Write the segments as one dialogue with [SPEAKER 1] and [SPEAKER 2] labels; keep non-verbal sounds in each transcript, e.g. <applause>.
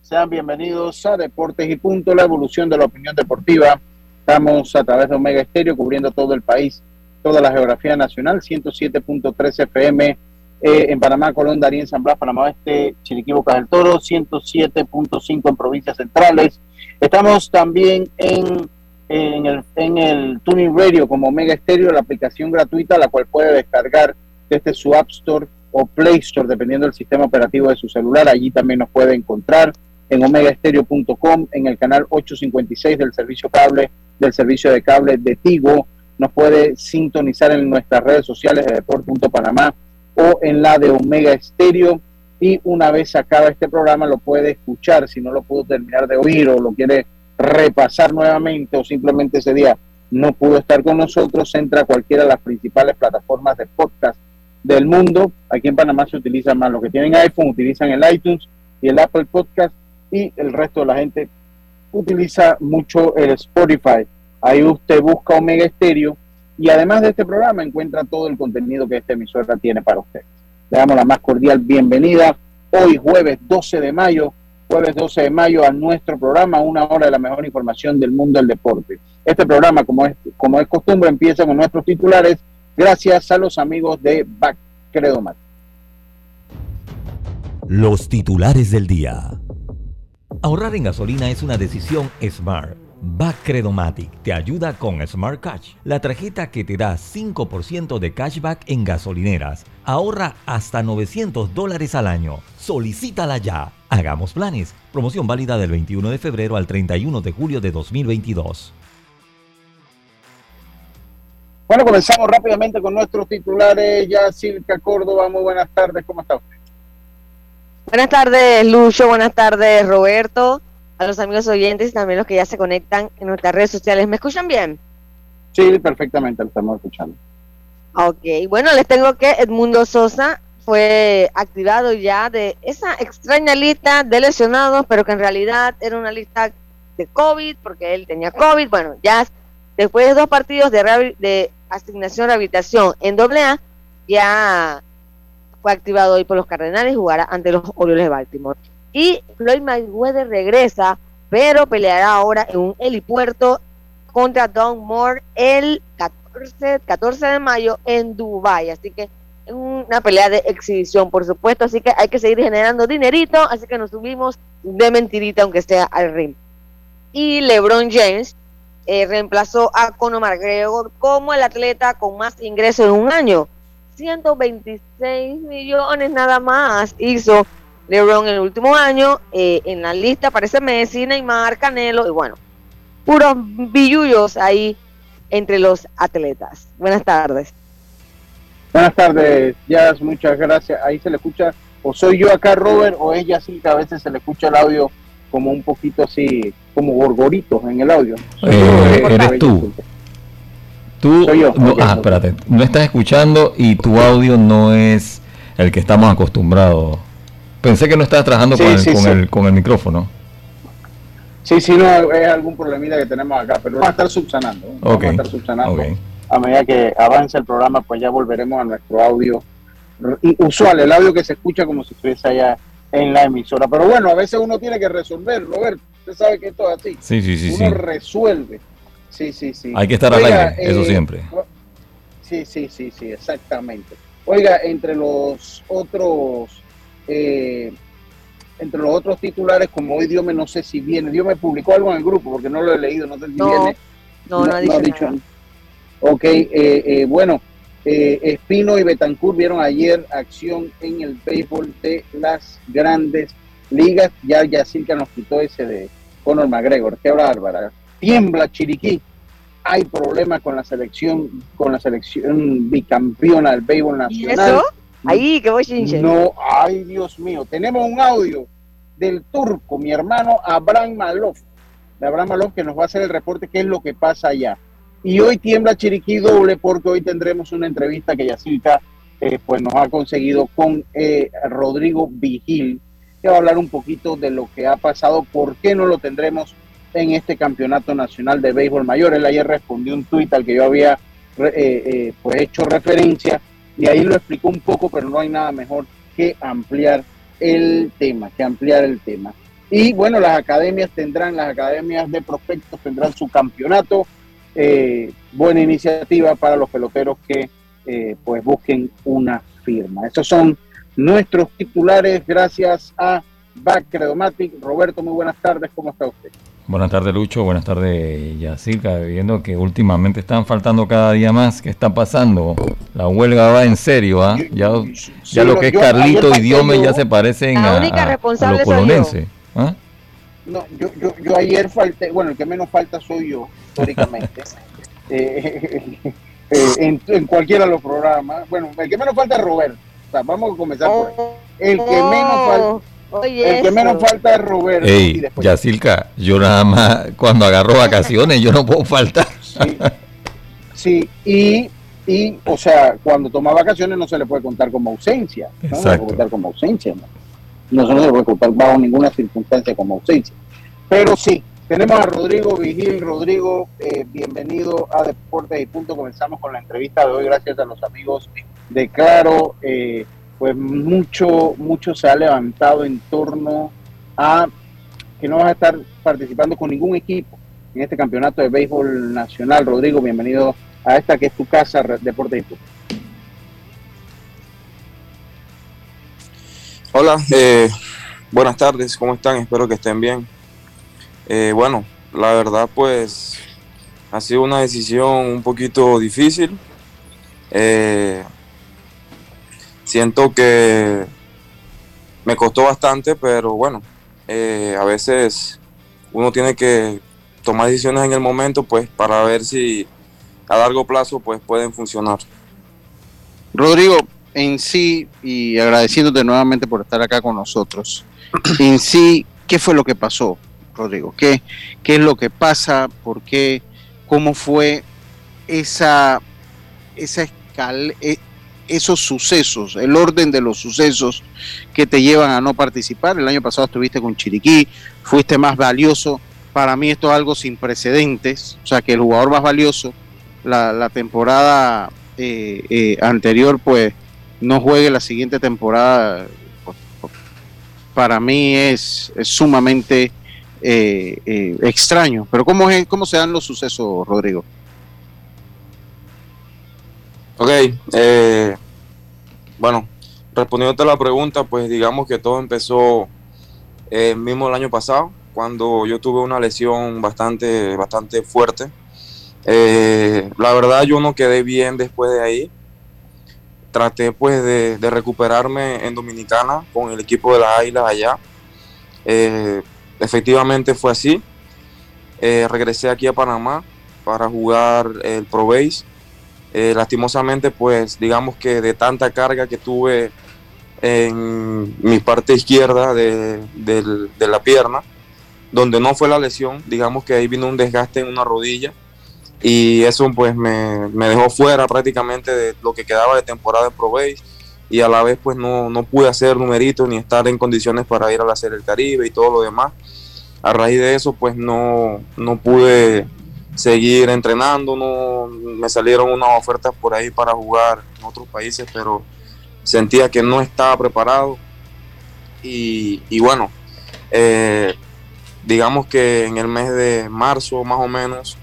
[SPEAKER 1] Sean bienvenidos a Deportes y Punto, la evolución de la opinión deportiva. Estamos a través de Omega Estéreo cubriendo todo el país, toda la geografía nacional, 107.3 FM eh, en Panamá, Colón, Darien, San Blas, Panamá Este, Chiriquí, Bocas del Toro, 107.5 en provincias centrales. Estamos también en, en, el, en el Tuning Radio como Omega Estéreo, la aplicación gratuita, la cual puede descargar desde su App Store o Play Store, dependiendo del sistema operativo de su celular. Allí también nos puede encontrar en omegaestereo.com, en el canal 856 del servicio cable, del servicio de cable de Tigo. Nos puede sintonizar en nuestras redes sociales de Deport.panamá o en la de Omega Estéreo. Y una vez acaba este programa lo puede escuchar, si no lo pudo terminar de oír o lo quiere repasar nuevamente o simplemente ese día no pudo estar con nosotros, entra a cualquiera de las principales plataformas de podcast del mundo. Aquí en Panamá se utiliza más. Los que tienen iPhone utilizan el iTunes y el Apple Podcast y el resto de la gente utiliza mucho el Spotify. Ahí usted busca Omega Estéreo y además de este programa encuentra todo el contenido que esta emisora tiene para usted. Le damos la más cordial bienvenida hoy jueves 12 de mayo, jueves 12 de mayo a nuestro programa, una hora de la mejor información del mundo del deporte. Este programa, como es, como es costumbre, empieza con nuestros titulares gracias a los amigos de Back Credomat.
[SPEAKER 2] Los titulares del día. Ahorrar en gasolina es una decisión smart. Back Credomatic te ayuda con Smart Cash, la tarjeta que te da 5% de cashback en gasolineras. Ahorra hasta 900 dólares al año. Solicítala ya. Hagamos planes. Promoción válida del 21 de febrero al 31 de julio de 2022.
[SPEAKER 1] Bueno, comenzamos rápidamente con nuestros titulares. Ya Silka Córdoba, muy buenas tardes. ¿Cómo está usted?
[SPEAKER 3] Buenas tardes, Lucho. Buenas tardes, Roberto. A los amigos oyentes y también los que ya se conectan en nuestras redes sociales. ¿Me escuchan bien?
[SPEAKER 1] Sí, perfectamente, lo estamos escuchando.
[SPEAKER 3] Ok, bueno, les tengo que Edmundo Sosa fue activado ya de esa extraña lista de lesionados, pero que en realidad era una lista de COVID, porque él tenía COVID. Bueno, ya después de dos partidos de, de asignación rehabilitación en AA, ya fue activado hoy por los Cardenales jugará ante los Orioles de Baltimore. Y Floyd Mayweather regresa, pero peleará ahora en un helipuerto contra Don Moore el 14, 14 de mayo en Dubai. Así que es una pelea de exhibición, por supuesto. Así que hay que seguir generando dinerito. Así que nos subimos de mentirita, aunque sea al ring. Y LeBron James eh, reemplazó a Conor McGregor como el atleta con más ingresos en un año. 126 millones nada más hizo LeBron en el último año. Eh, en la lista aparece Messi, Neymar, Canelo y bueno, puros billullos ahí entre los atletas. Buenas tardes.
[SPEAKER 1] Buenas tardes, Jazz, muchas gracias. Ahí se le escucha, o soy yo acá, Robert, o ella sí, que a veces se le escucha el audio como un poquito así, como gorgoritos en el audio.
[SPEAKER 4] Eh, eres tú. Tú, no, ah, espérate, no estás escuchando y tu audio no es el que estamos acostumbrados. Pensé que no estabas trabajando con, el, con, el, micrófono.
[SPEAKER 1] Sí, sí, no, es algún problemita que tenemos acá, pero vamos a estar subsanando. Vamos a estar subsanando. A medida que avance el programa, pues ya volveremos a nuestro audio usual, el audio que se escucha como si estuviese allá en la emisora. Pero bueno, a veces uno tiene que resolver, Roberto. Usted sabe que esto es así.
[SPEAKER 4] Sí, sí, sí.
[SPEAKER 1] Uno resuelve. Sí, sí, sí.
[SPEAKER 4] Hay que estar al aire, eso eh, siempre.
[SPEAKER 1] sí, sí, sí, sí, exactamente. Oiga, entre los otros, eh, entre los otros titulares, como hoy Dios me no sé si viene, Dios me publicó algo en el grupo porque no lo he leído, no sé si viene.
[SPEAKER 3] No, no, ha dicho,
[SPEAKER 1] Ok, eh, eh, bueno, Espino y Betancourt vieron ayer acción en el béisbol de las grandes ligas. Ya Yacirca nos quitó ese de Conor McGregor. Qué bárbara. Tiembla Chiriquí hay problemas con la selección, con la selección bicampeona del béisbol nacional. ¿Y eso?
[SPEAKER 3] Ahí, que voy
[SPEAKER 1] No, ay, Dios mío. Tenemos un audio del turco, mi hermano Abraham Malov, de Abraham Malov, que nos va a hacer el reporte qué es lo que pasa allá. Y hoy tiembla Chiriquí doble porque hoy tendremos una entrevista que Yacirca eh, pues nos ha conseguido con eh, Rodrigo Vigil, que va a hablar un poquito de lo que ha pasado, por qué no lo tendremos en este campeonato nacional de béisbol mayor. Él ayer respondió un tuit al que yo había eh, eh, pues hecho referencia y ahí lo explicó un poco, pero no hay nada mejor que ampliar el tema, que ampliar el tema. Y bueno, las academias tendrán, las academias de prospectos tendrán su campeonato. Eh, buena iniciativa para los peloteros que pues busquen una firma. Estos son nuestros titulares gracias a Back Credomatic. Roberto, muy buenas tardes, ¿cómo está usted?
[SPEAKER 4] Buenas tardes, Lucho. Buenas tardes, Yacirca. Viendo que últimamente están faltando cada día más. ¿Qué está pasando? La huelga va en serio, ¿ah? Ya, ya lo que es Carlito y Diome ya se parecen a, los colonenses. ¿ah?
[SPEAKER 1] No, yo, yo, yo, ayer falté, bueno, el que menos falta soy yo, históricamente. <laughs> Eh, <laughs> eh, en, en, cualquiera de los programas. Bueno, el que menos falta es Robert. Vamos a comenzar por ahí. El que menos falta el que menos falta es Roberto.
[SPEAKER 4] Ey, Yacilca, yo nada más cuando agarro vacaciones, yo no puedo faltar.
[SPEAKER 1] Sí, y, y, o sea, cuando toma vacaciones no se le puede contar como ausencia. No se le puede contar como ausencia. No, se le puede contar bajo ninguna circunstancia como ausencia. Pero sí, tenemos a Rodrigo Vigil. Rodrigo, eh, bienvenido a Deportes y Punto. Comenzamos con la entrevista de hoy, gracias a los amigos de Claro. Eh, pues mucho, mucho se ha levantado en torno a que no vas a estar participando con ningún equipo en este campeonato de béisbol nacional. Rodrigo, bienvenido a esta que es tu casa, Deporte y
[SPEAKER 5] Hola, eh, buenas tardes, ¿cómo están? Espero que estén bien. Eh, bueno, la verdad pues ha sido una decisión un poquito difícil. Eh, siento que me costó bastante, pero bueno, eh, a veces uno tiene que tomar decisiones en el momento, pues para ver si a largo plazo pues pueden funcionar.
[SPEAKER 1] Rodrigo, en sí, y agradeciéndote nuevamente por estar acá con nosotros, <clears throat> en sí, ¿qué fue lo que pasó, Rodrigo? ¿Qué, qué es lo que pasa? ¿Por qué? ¿Cómo fue esa, esa escala? Eh, esos sucesos, el orden de los sucesos que te llevan a no participar. El año pasado estuviste con Chiriquí, fuiste más valioso. Para mí esto es algo sin precedentes, o sea que el jugador más valioso la, temporada eh, eh, anterior pues no juegue la siguiente temporada. Para mí es, sumamente eh, extraño. Pero ¿cómo, es, ¿cómo se dan los sucesos, Rodrigo?
[SPEAKER 5] Ok, eh, bueno, respondiéndote a la pregunta, pues digamos que todo empezó eh, mismo el año pasado, cuando yo tuve una lesión bastante, bastante fuerte. Eh, la verdad yo no quedé bien después de ahí. Traté pues de, recuperarme en Dominicana con el equipo de las Águilas allá. efectivamente fue así. regresé aquí a Panamá para jugar el Pro Base eh, lastimosamente, pues digamos que de tanta carga que tuve en mi parte izquierda de, la pierna, donde no fue la lesión, digamos que ahí vino un desgaste en una rodilla y eso pues me, dejó fuera prácticamente de lo que quedaba de temporada en Pro Base y a la vez pues no, no pude hacer numeritos ni estar en condiciones para ir a la Serie Caribe y todo lo demás. A raíz de eso pues no, no pude seguir entrenando. No, me salieron unas ofertas por ahí para jugar en otros países, pero sentía que no estaba preparado. Y, bueno, eh, digamos que en el mes de marzo más o menos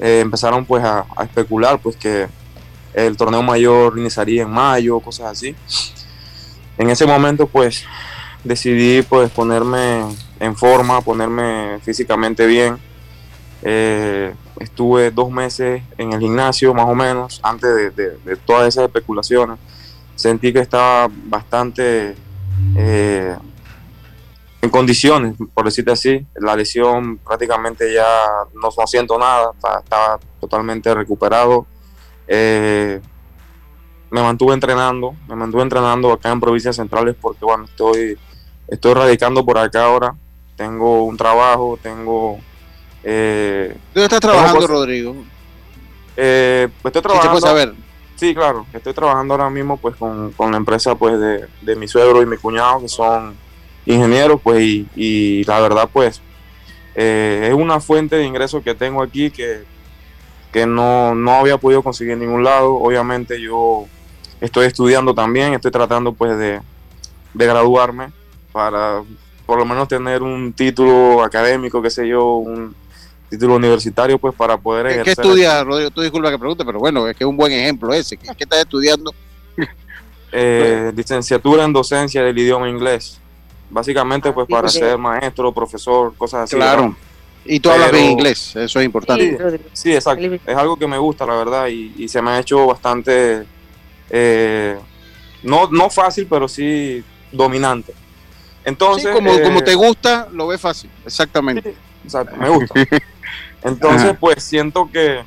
[SPEAKER 5] eh, empezaron pues a, especular pues que el torneo mayor iniciaría en mayo, cosas así. En ese momento pues decidí pues ponerme en forma, ponerme físicamente bien. Eh, estuve dos meses en el gimnasio más o menos antes de, todas esas especulaciones. Sentí que estaba bastante eh, en condiciones, por decirte así. La lesión prácticamente ya no, siento nada, estaba, totalmente recuperado. Eh, me mantuve entrenando, me mantuve entrenando acá en provincias centrales porque bueno, estoy, estoy radicando por acá ahora. Tengo un trabajo, tengo...
[SPEAKER 1] Eh, ¿Dónde estás trabajando, Rodrigo?
[SPEAKER 5] Eh, pues estoy trabajando... saber? Sí, claro, estoy trabajando ahora mismo pues con, la empresa pues de, de mi suegro y mi cuñado que son ingeniero, pues, y, la verdad, pues, eh, es una fuente de ingresos que tengo aquí que, que no, no, había podido conseguir en ningún lado. Obviamente yo estoy estudiando también, estoy tratando pues de, graduarme para por lo menos tener un título académico, qué sé yo, un título universitario, pues para poder
[SPEAKER 1] ejercer. ¿Qué estudias, Rodrigo? Tú disculpa que pregunte, pero bueno, es que es un buen ejemplo ese. ¿Qué, qué estás estudiando? <laughs>
[SPEAKER 5] Eh, licenciatura en docencia del idioma inglés. Básicamente, pues para ser maestro, profesor, cosas así.
[SPEAKER 1] Claro. Y tú hablas bien inglés, eso es importante.
[SPEAKER 5] Sí, exacto. Es algo que me gusta, la verdad, y, se me ha hecho bastante, eh, no, no fácil, pero sí dominante. Entonces,
[SPEAKER 1] como, como eh, te gusta, lo ves fácil, exactamente.
[SPEAKER 5] exacto, me gusta. <laughs> Entonces, pues siento que,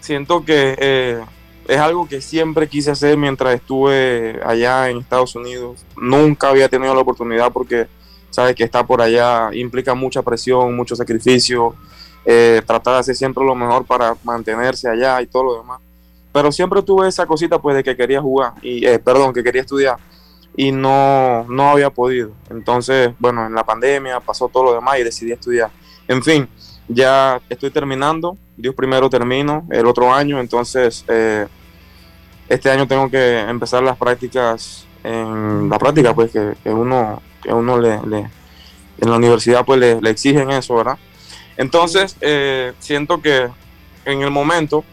[SPEAKER 5] siento que eh, es algo que siempre quise hacer mientras estuve allá en Estados Unidos. Nunca había tenido la oportunidad porque sabes que estar por allá implica mucha presión, mucho sacrificio, eh, tratar de hacer siempre lo mejor para mantenerse allá y todo lo demás. Pero siempre tuve esa cosita pues de que quería jugar, y eh, perdón, que quería estudiar y no, no había podido. Entonces, bueno, en la pandemia pasó todo lo demás y decidí estudiar. En fin, ya estoy terminando, Dios primero termino el otro año, entonces... Eh, este año tengo que empezar las prácticas en la práctica pues que, uno que uno le, en la universidad pues le, exigen eso verdad entonces eh, siento que en el momento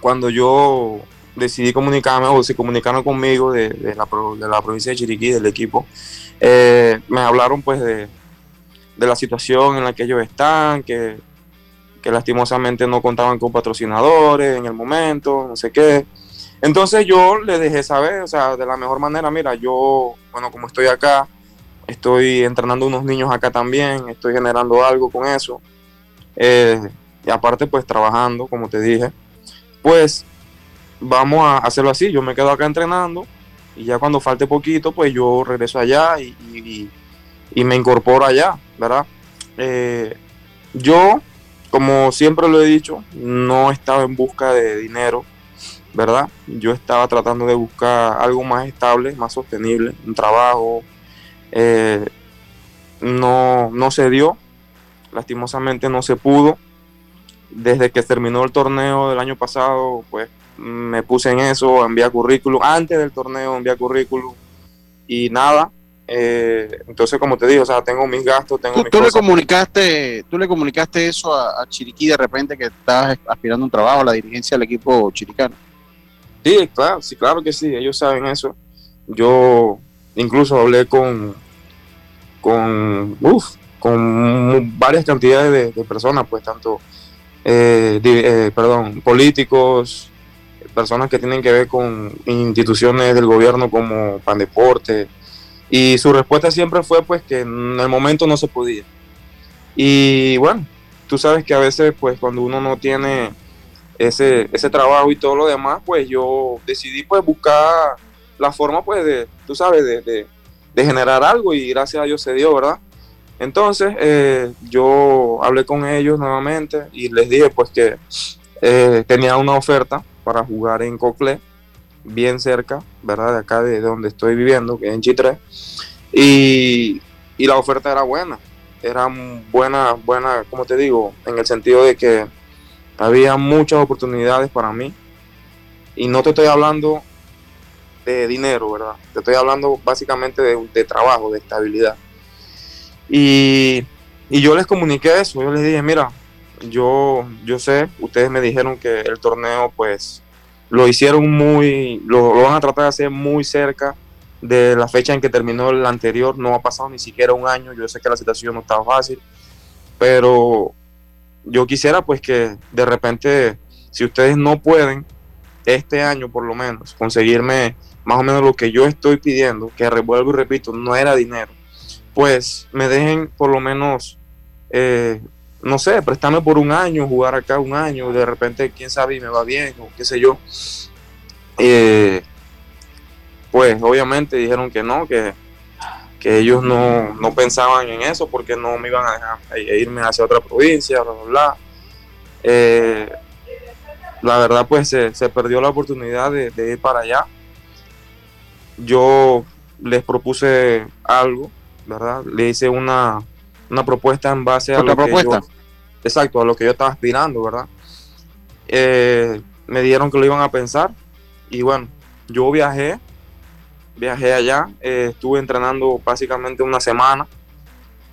[SPEAKER 5] cuando yo decidí comunicarme o se comunicaron conmigo de, la, de la, provincia de Chiriquí del equipo eh, me hablaron pues de, de la situación en la que ellos están que que lastimosamente no contaban con patrocinadores en el momento, no sé qué. Entonces yo le dejé saber, o sea, de la mejor manera, mira, yo, bueno, como estoy acá, estoy entrenando unos niños acá también, estoy generando algo con eso. Eh, y aparte, pues trabajando, como te dije, pues vamos a hacerlo así. Yo me quedo acá entrenando y ya cuando falte poquito, pues yo regreso allá y, me incorporo allá, ¿verdad? Eh, yo, como siempre lo he dicho, no estaba en busca de dinero ¿verdad? Yo estaba tratando de buscar algo más estable, más sostenible, un trabajo. Eh, no, no se dio, lastimosamente no se pudo. Desde que terminó el torneo del año pasado, pues me puse en eso, envié currículum. Antes del torneo envié currículum y nada. Eh, entonces, como te digo, o sea, tengo mis gastos, tengo
[SPEAKER 1] ¿Tú, le comunicaste, tú le comunicaste eso a, a, Chiriquí de repente que estabas aspirando a un trabajo, a la dirigencia del equipo chiricano.
[SPEAKER 5] Sí, claro, sí, claro que sí, ellos saben eso. Yo incluso hablé con, con, con varias cantidades de, personas, pues tanto, eh, eh, perdón, políticos, personas que tienen que ver con instituciones del gobierno como Pandeporte, y su respuesta siempre fue pues que en el momento no se podía. Y bueno, tú sabes que a veces pues cuando uno no tiene ese, ese trabajo y todo lo demás, pues yo decidí pues buscar la forma pues de, tú sabes, de, generar algo y gracias a Dios se dio, ¿verdad? Entonces eh, yo hablé con ellos nuevamente y les dije pues que eh, tenía una oferta para jugar en Cocle, bien cerca, ¿verdad? De acá de, donde estoy viviendo, que es en Chitre. Y, y la oferta era buena, era buena, buena, como te digo, en el sentido de que había muchas oportunidades para mí. Y no te estoy hablando de dinero, ¿verdad? Te estoy hablando básicamente de, trabajo, de estabilidad. Y, yo les comuniqué eso, yo les dije, mira, yo, yo sé, ustedes me dijeron que el torneo pues lo hicieron muy, lo, van a tratar de hacer muy cerca de la fecha en que terminó el anterior, no ha pasado ni siquiera un año, yo sé que la situación no está fácil, pero yo quisiera pues que de repente, si ustedes no pueden, este año por lo menos, conseguirme más o menos lo que yo estoy pidiendo, que revuelvo y repito, no era dinero, pues me dejen por lo menos, eh, no sé, prestarme por un año, jugar acá un año, de repente, quién sabe, y me va bien, o qué sé yo. Eh, pues obviamente dijeron que no, que, ellos no, pensaban en eso porque no me iban a dejar irme hacia otra provincia, bla, bla, bla. Eh, la verdad pues se, perdió la oportunidad de, ir para allá. Yo les propuse algo, ¿verdad? Le hice una, propuesta en base a lo
[SPEAKER 1] propuesta?
[SPEAKER 5] que yo, exacto, a lo que yo estaba aspirando, ¿verdad? Eh, me dijeron que lo iban a pensar y bueno, yo viajé, viajé allá, eh, estuve entrenando básicamente una semana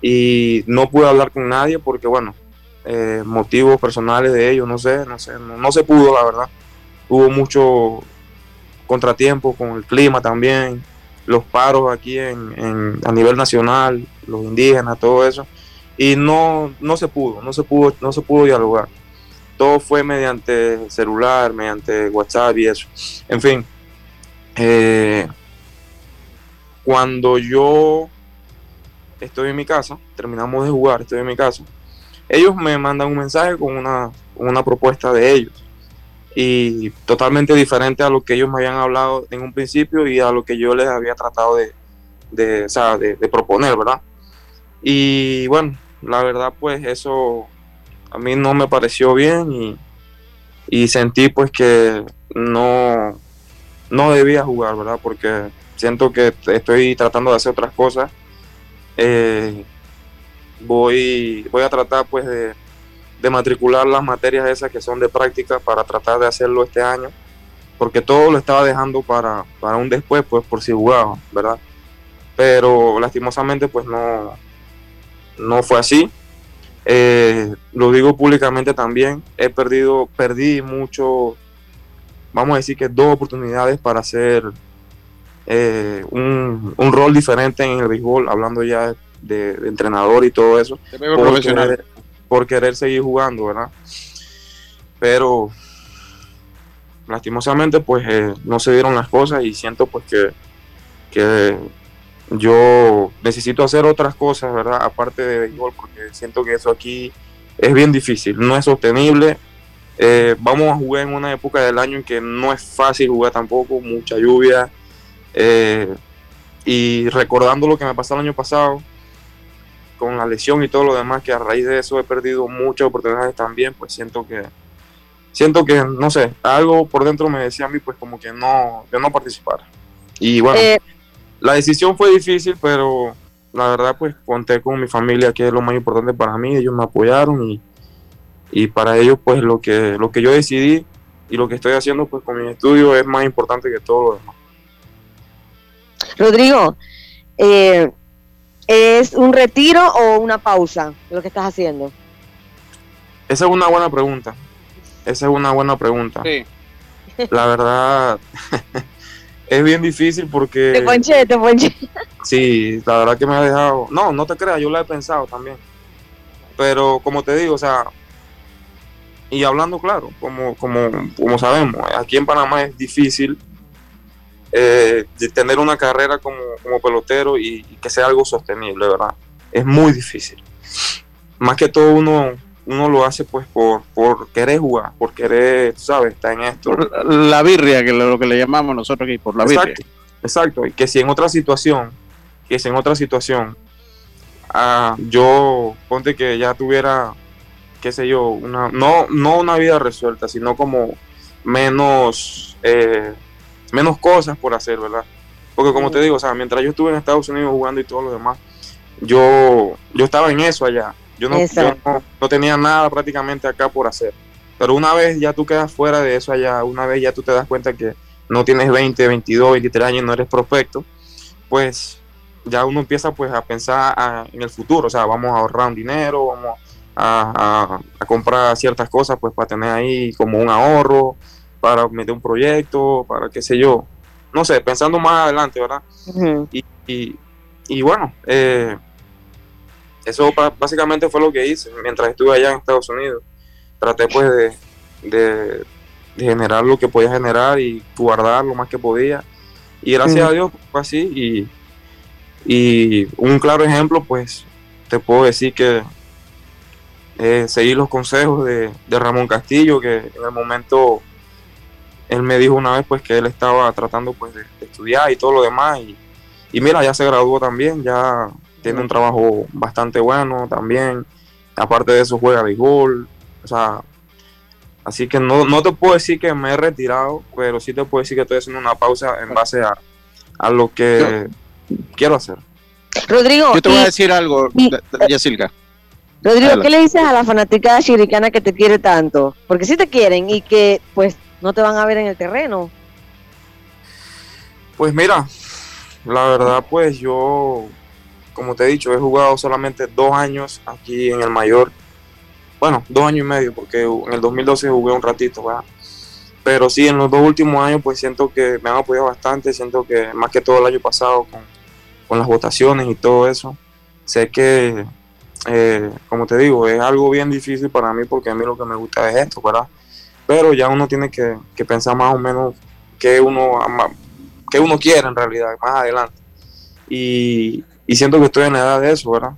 [SPEAKER 5] y no pude hablar con nadie porque bueno, eh, motivos personales de ellos, no sé, no sé, no, se pudo, la verdad. Hubo mucho contratiempo con el clima también, los paros aquí en, a nivel nacional, los indígenas, todo eso, y no, no se pudo, no se pudo, no se pudo dialogar. Todo fue mediante celular, mediante WhatsApp y eso. En fin, eh, cuando yo estoy en mi casa, terminamos de jugar, estoy en mi casa, ellos me mandan un mensaje con una, una propuesta de ellos y totalmente diferente a lo que ellos me habían hablado en un principio y a lo que yo les había tratado de, de, proponer, ¿verdad? Y bueno, la verdad pues eso a mí no me pareció bien y, y sentí pues que no, no debía jugar, ¿verdad? Porque siento que estoy tratando de hacer otras cosas. Eh, voy, voy a tratar pues de, matricular las materias esas que son de práctica para tratar de hacerlo este año, porque todo lo estaba dejando para, para un después, pues por si jugaba, ¿verdad? Pero lastimosamente pues no, no fue así. Eh, lo digo públicamente también, he perdido, perdí mucho, vamos a decir que dos oportunidades para hacer eh, un, un, rol diferente en el béisbol, hablando ya de, entrenador y todo eso. Por querer, seguir jugando, ¿verdad? Pero lastimosamente pues eh, no se dieron las cosas y siento pues que, que yo necesito hacer otras cosas, ¿verdad? Aparte de béisbol, porque siento que eso aquí es bien difícil, no es sostenible. Eh, vamos a jugar en una época del año en que no es fácil jugar tampoco, mucha lluvia. Eh, y recordando lo que me pasó el año pasado, con la lesión y todo lo demás, que a raíz de eso he perdido muchas oportunidades también, pues siento que, siento que, no sé, algo por dentro me decía a mí, pues como que no, yo no participara. Y bueno, eh, la decisión fue difícil, pero la verdad, pues conté con mi familia, que es lo más importante para mí, ellos me apoyaron y, y para ellos, pues lo que, lo que yo decidí y lo que estoy haciendo, pues con mi estudio es más importante que todo lo demás.
[SPEAKER 3] Rodrigo, eh, ¿Es un retiro o una pausa lo que estás haciendo?
[SPEAKER 5] Esa es una buena pregunta. Esa es una buena pregunta. Sí. La verdad, <laughs> es bien difícil porque...
[SPEAKER 3] Te ponché, te ponché.
[SPEAKER 5] Sí, la verdad que me ha dejado... No, no te creas, yo la he pensado también. Pero como te digo, o sea, y hablando claro, como, como, como sabemos, aquí en Panamá es difícil eh, de tener una carrera como, pelotero y, que sea algo sostenible, ¿verdad? Es muy difícil. Más que todo uno, uno lo hace pues por, por querer jugar, por querer, ¿sabes? Estar en esto.
[SPEAKER 1] la birria, que es lo que le llamamos nosotros aquí, por la birria.
[SPEAKER 5] Exacto, y que si en otra situación, que si en otra situación, ah, yo, ponte que ya tuviera, qué sé yo, una, no, no una vida resuelta, sino como menos... Eh, menos cosas por hacer, ¿verdad? Porque como te digo, o sea, mientras yo estuve en Estados Unidos jugando y todo lo demás, yo, yo estaba en eso allá. Yo no, no, tenía nada prácticamente acá por hacer. Pero una vez ya tú quedas fuera de eso allá, una vez ya tú te das cuenta que no tienes 20, 22, 23 años, no eres prospecto, pues ya uno empieza pues a pensar en el futuro, o sea, vamos a ahorrar un dinero, vamos a, a, comprar ciertas cosas pues para tener ahí como un ahorro, para meter un proyecto, para qué sé yo, no sé, pensando más adelante, ¿verdad? y, y, bueno, eh, eso básicamente fue lo que hice mientras estuve allá en Estados Unidos. Traté pues de, de, generar lo que podía generar y guardar lo más que podía. Y gracias a Dios fue así. Y, y un claro ejemplo, pues te puedo decir que eh, seguí los consejos de, de, Ramón Castillo, que en el momento él me dijo una vez pues que él estaba tratando pues de, estudiar y todo lo demás. Y, y mira, ya se graduó también, ya tiene un trabajo bastante bueno también. Aparte de eso, juega béisbol. O sea, así que no, no te puedo decir que me he retirado, pero sí te puedo decir que estoy haciendo una pausa en base a, a lo que quiero hacer.
[SPEAKER 3] Rodrigo.
[SPEAKER 1] Yo te voy a decir algo, Yacilca.
[SPEAKER 3] Rodrigo, ¿qué le dices a la fanática chiricana que te quiere tanto? Porque sí te quieren y que pues no te van a ver en el terreno.
[SPEAKER 5] Pues mira, la verdad pues yo como te he dicho, he jugado solamente dos años aquí en el mayor. Bueno, dos años y medio, porque en el 2012 jugué un ratito, ¿verdad? Pero sí, en los dos últimos años, pues siento que me han apoyado bastante. Siento que más que todo el año pasado, con, las votaciones y todo eso, sé que, eh, como te digo, es algo bien difícil para mí, porque a mí lo que me gusta es esto, ¿verdad? Pero ya uno tiene que, que pensar más o menos qué uno, qué uno quiere en realidad, más adelante. Y, y siento que estoy en la edad de eso, ¿verdad?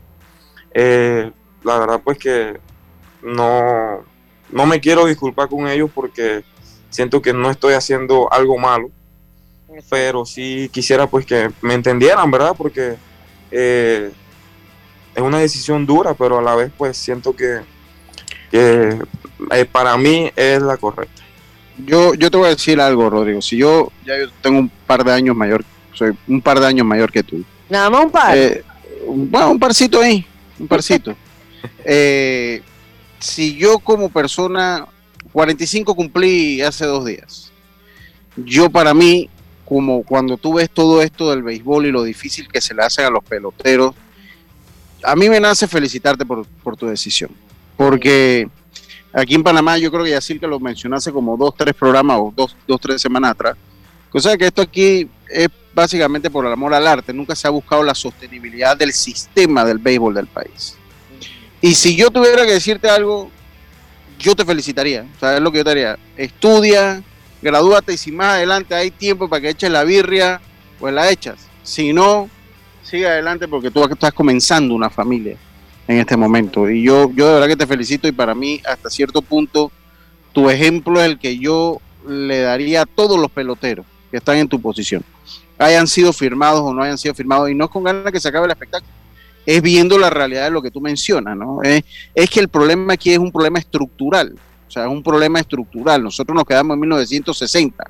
[SPEAKER 5] Eh, la verdad pues que no, no me quiero disculpar con ellos porque siento que no estoy haciendo algo malo, pero sí quisiera pues que me entendieran, ¿verdad? Porque eh, es una decisión dura, pero a la vez pues siento que, eh, para mí es la correcta.
[SPEAKER 1] Yo, yo te voy a decir algo, Rodrigo. Si yo ya yo tengo un par de años mayor, soy un par de años mayor que tú.
[SPEAKER 3] Nada más un par.
[SPEAKER 1] Eh, bueno, un parcito ahí, un parcito. <laughs> Eh, si yo como persona, 45 cumplí hace dos días. Yo para mí, como cuando tú ves todo esto del béisbol y lo difícil que se le hace a los peloteros, a mí me nace felicitarte por, tu decisión. Porque aquí en Panamá, yo creo que Yacir que lo mencionó hace como dos, tres programas o dos, dos tres semanas atrás. Cosa que esto aquí es básicamente por el amor al arte, nunca se ha buscado la sostenibilidad del sistema del béisbol del país. Y si yo tuviera que decirte algo, yo te felicitaría. O sea, es lo que yo te haría. Estudia, gradúate y si más adelante hay tiempo para que eches la birria, pues la echas. Si no, sigue adelante porque tú estás comenzando una familia en este momento. Y yo, yo de verdad que te felicito y para mí, hasta cierto punto, tu ejemplo es el que yo le daría a todos los peloteros que están en tu posición hayan sido firmados o no hayan sido firmados, y no es con ganas que se acabe el espectáculo, es viendo la realidad de lo que tú mencionas, ¿no? Es, es que el problema aquí es un problema estructural, o sea, es un problema estructural. Nosotros nos quedamos en 1960,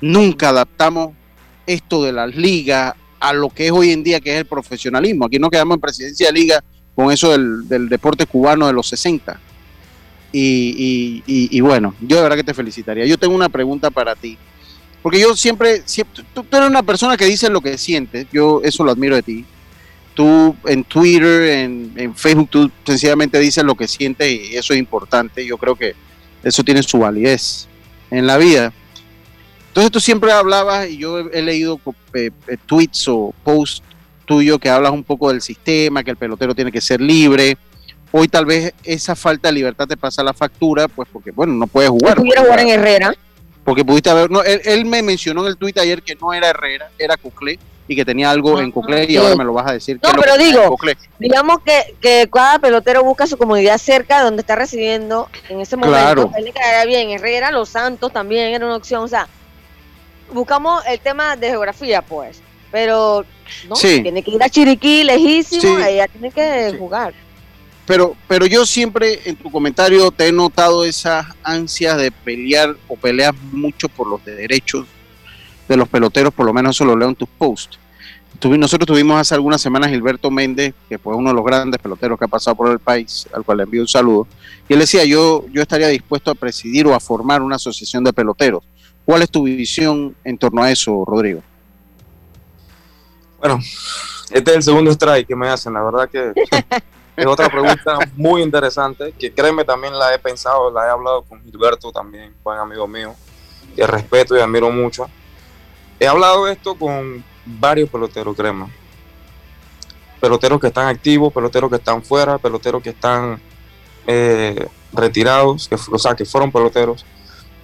[SPEAKER 1] nunca adaptamos esto de las ligas a lo que es hoy en día, que es el profesionalismo. Aquí nos quedamos en presidencia de liga con eso del, deporte cubano de los 60. Y, y, y, bueno, yo de verdad que te felicitaría. Yo tengo una pregunta para ti. Porque yo siempre, siempre tú, eres una persona que dice lo que sientes, yo eso lo admiro de ti. Tú en Twitter, en, Facebook, tú sencillamente dices lo que sientes y eso es importante. Yo creo que eso tiene su validez en la vida. Entonces tú siempre hablabas, y yo he, leído eh, eh, tweets o posts tuyos que hablas un poco del sistema, que el pelotero tiene que ser libre. Hoy tal vez esa falta de libertad te pasa la factura, pues porque, bueno, no puedes jugar.
[SPEAKER 3] pudiera jugar en Herrera
[SPEAKER 1] porque pudiste haber, no, él, me mencionó en el tuit ayer que no era Herrera, era Cuclé y que tenía algo en Cuclé y ahora me lo vas a decir.
[SPEAKER 3] No, pero digo, digamos que, que, cada pelotero busca su comunidad cerca de donde está residiendo en ese momento. Claro. Él le bien, Herrera, Los Santos también era una opción, o sea, buscamos el tema de geografía, pues, pero no, tiene que ir a Chiriquí, lejísimo, ella tiene que jugar
[SPEAKER 1] pero, pero yo siempre en tu comentario te he notado esas ansias de pelear o peleas mucho por los derechos de los peloteros, por lo menos eso lo leo en tus posts. Nosotros tuvimos hace algunas semanas Gilberto Méndez, que fue uno de los grandes peloteros que ha pasado por el país, al cual le envío un saludo, y él decía, yo, yo estaría dispuesto a presidir o a formar una asociación de peloteros. ¿Cuál es tu visión en torno a eso, Rodrigo?
[SPEAKER 5] Bueno, este es el segundo strike que me hacen, la verdad que es otra pregunta muy interesante, que créeme también la he pensado, la he hablado con Gilberto también, buen amigo mío. que respeto y admiro mucho. He hablado esto con varios peloteros, créeme. Peloteros que están activos, peloteros que están fuera, peloteros que están eh, retirados, que, o sea, que fueron peloteros.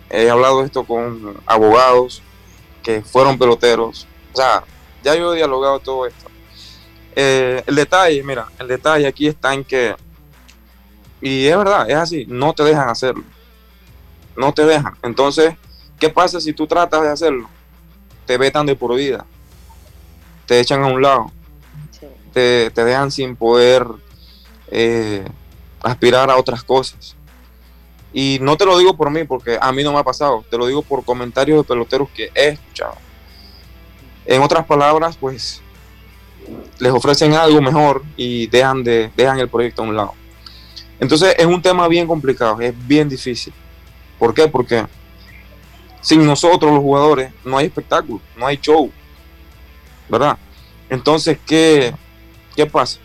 [SPEAKER 5] He hablado esto con abogados que fueron peloteros. O sea, ya yo he dialogado todo esto. Eh, el detalle, mira, el detalle aquí está en que, y es verdad, es así, no te dejan hacerlo. No te dejan. Entonces, ¿qué pasa si tú tratas de hacerlo? Te vetan de por vida. Te echan a un lado. Te, dejan sin poder eh, aspirar a otras cosas. Y no te lo digo por mí, porque a mí no me ha pasado. Te lo digo por comentarios de peloteros que he escuchado. En otras palabras, pues les ofrecen algo mejor y dejan, de, dejan el proyecto a un lado. Entonces es un tema bien complicado, es bien difícil. ¿Por qué? Porque sin nosotros los jugadores no hay espectáculo, no hay show. ¿Verdad? Entonces, ¿qué, qué pasa?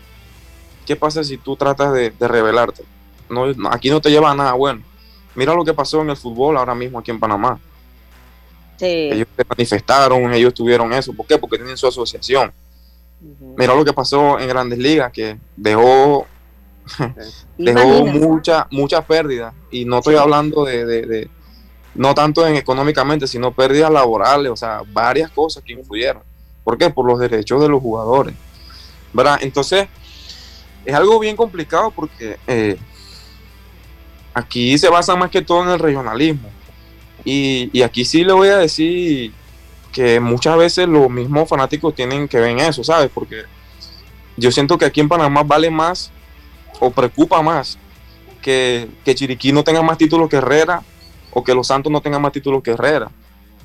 [SPEAKER 5] ¿Qué pasa si tú tratas de, rebelarte? No, aquí no te lleva a nada bueno. Mira lo que pasó en el fútbol ahora mismo aquí en Panamá. Ellos se manifestaron, ellos tuvieron eso. ¿Por qué? Porque tienen su asociación. Mira lo que pasó en Grandes Ligas, que dejó, <laughs> dejó mucha, mucha pérdida. Y no estoy hablando de, no tanto en económicamente, sino pérdidas laborales, o sea, varias cosas que influyeron. ¿Por qué? Por los derechos de los jugadores. ¿Verdad? Entonces, es algo bien complicado porque eh, aquí se basa más que todo en el regionalismo. Y, aquí sí le voy a decir que muchas veces los mismos fanáticos tienen que ver eso, ¿sabes? Porque yo siento que aquí en Panamá vale más o preocupa más que, que Chiriquí no tenga más títulos que Herrera o que los Santos no tengan más títulos que Herrera.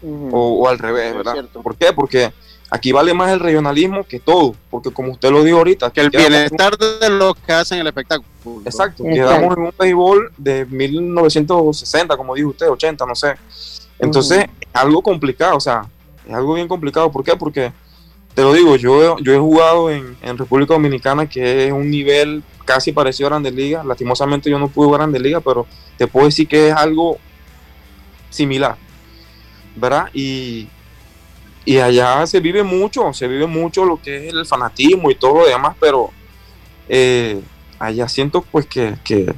[SPEAKER 5] o, al revés, ¿verdad? ¿Por qué? Porque aquí vale más el regionalismo que todo, porque como usted lo dijo ahorita,
[SPEAKER 1] que el bienestar de los que hacen el espectáculo.
[SPEAKER 5] Exacto, quedamos en un béisbol de 1960, como dijo usted, 80, no sé. Entonces, es algo complicado, o sea, es algo bien complicado. ¿Por qué? Porque, te lo digo, yo, yo he jugado en, República Dominicana, que es un nivel casi parecido a Grandes Ligas. Lastimosamente yo no pude jugar Grandes Ligas, pero te puedo decir que es algo similar, ¿verdad? Y, y allá se vive mucho, se vive mucho lo que es el fanatismo y todo lo demás, pero eh, allá siento pues que, que,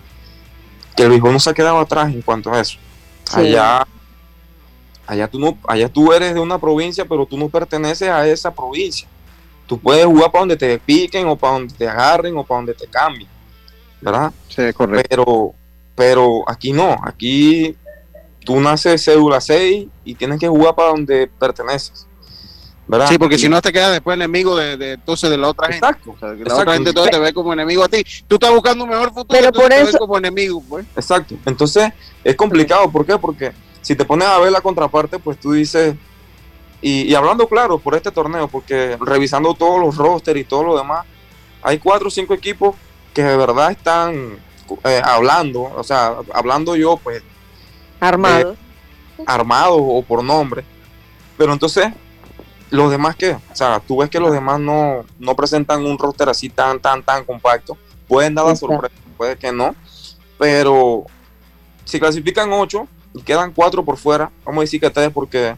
[SPEAKER 5] el béisbol no se ha quedado atrás en cuanto a eso. Allá, allá, tú no, allá tú eres de una provincia, pero tú no perteneces a esa provincia. Tú puedes jugar para donde te piquen o para donde te agarren o para donde te cambien. ¿Verdad?
[SPEAKER 1] Sí, correcto.
[SPEAKER 5] Pero, pero aquí no, aquí tú naces cédula 6 y tienes que jugar para donde perteneces.
[SPEAKER 1] Sí, porque si no te quedas después enemigo de, de, entonces de la otra gente. Exacto. la otra gente todo te ve como enemigo a ti. Tú estás buscando un mejor futuro,
[SPEAKER 3] pero por eso...
[SPEAKER 1] como enemigo, pues.
[SPEAKER 5] Exacto. Entonces es complicado. ¿Por qué? Porque si te pones a ver la contraparte, pues tú dices, y, hablando claro por este torneo, porque revisando todos los rosters y todo lo demás, hay cuatro o cinco equipos que de verdad están eh, hablando, o sea, hablando yo, pues.
[SPEAKER 3] Armados.
[SPEAKER 5] Eh, armados o por nombre. Pero entonces los demás qué? O sea, tú ves que los demás no, no presentan un roster así tan, tan, tan compacto. Pueden dar la sorpresa, puede que no. Pero si clasifican 8 y quedan 4 por fuera, vamos a decir que 3 porque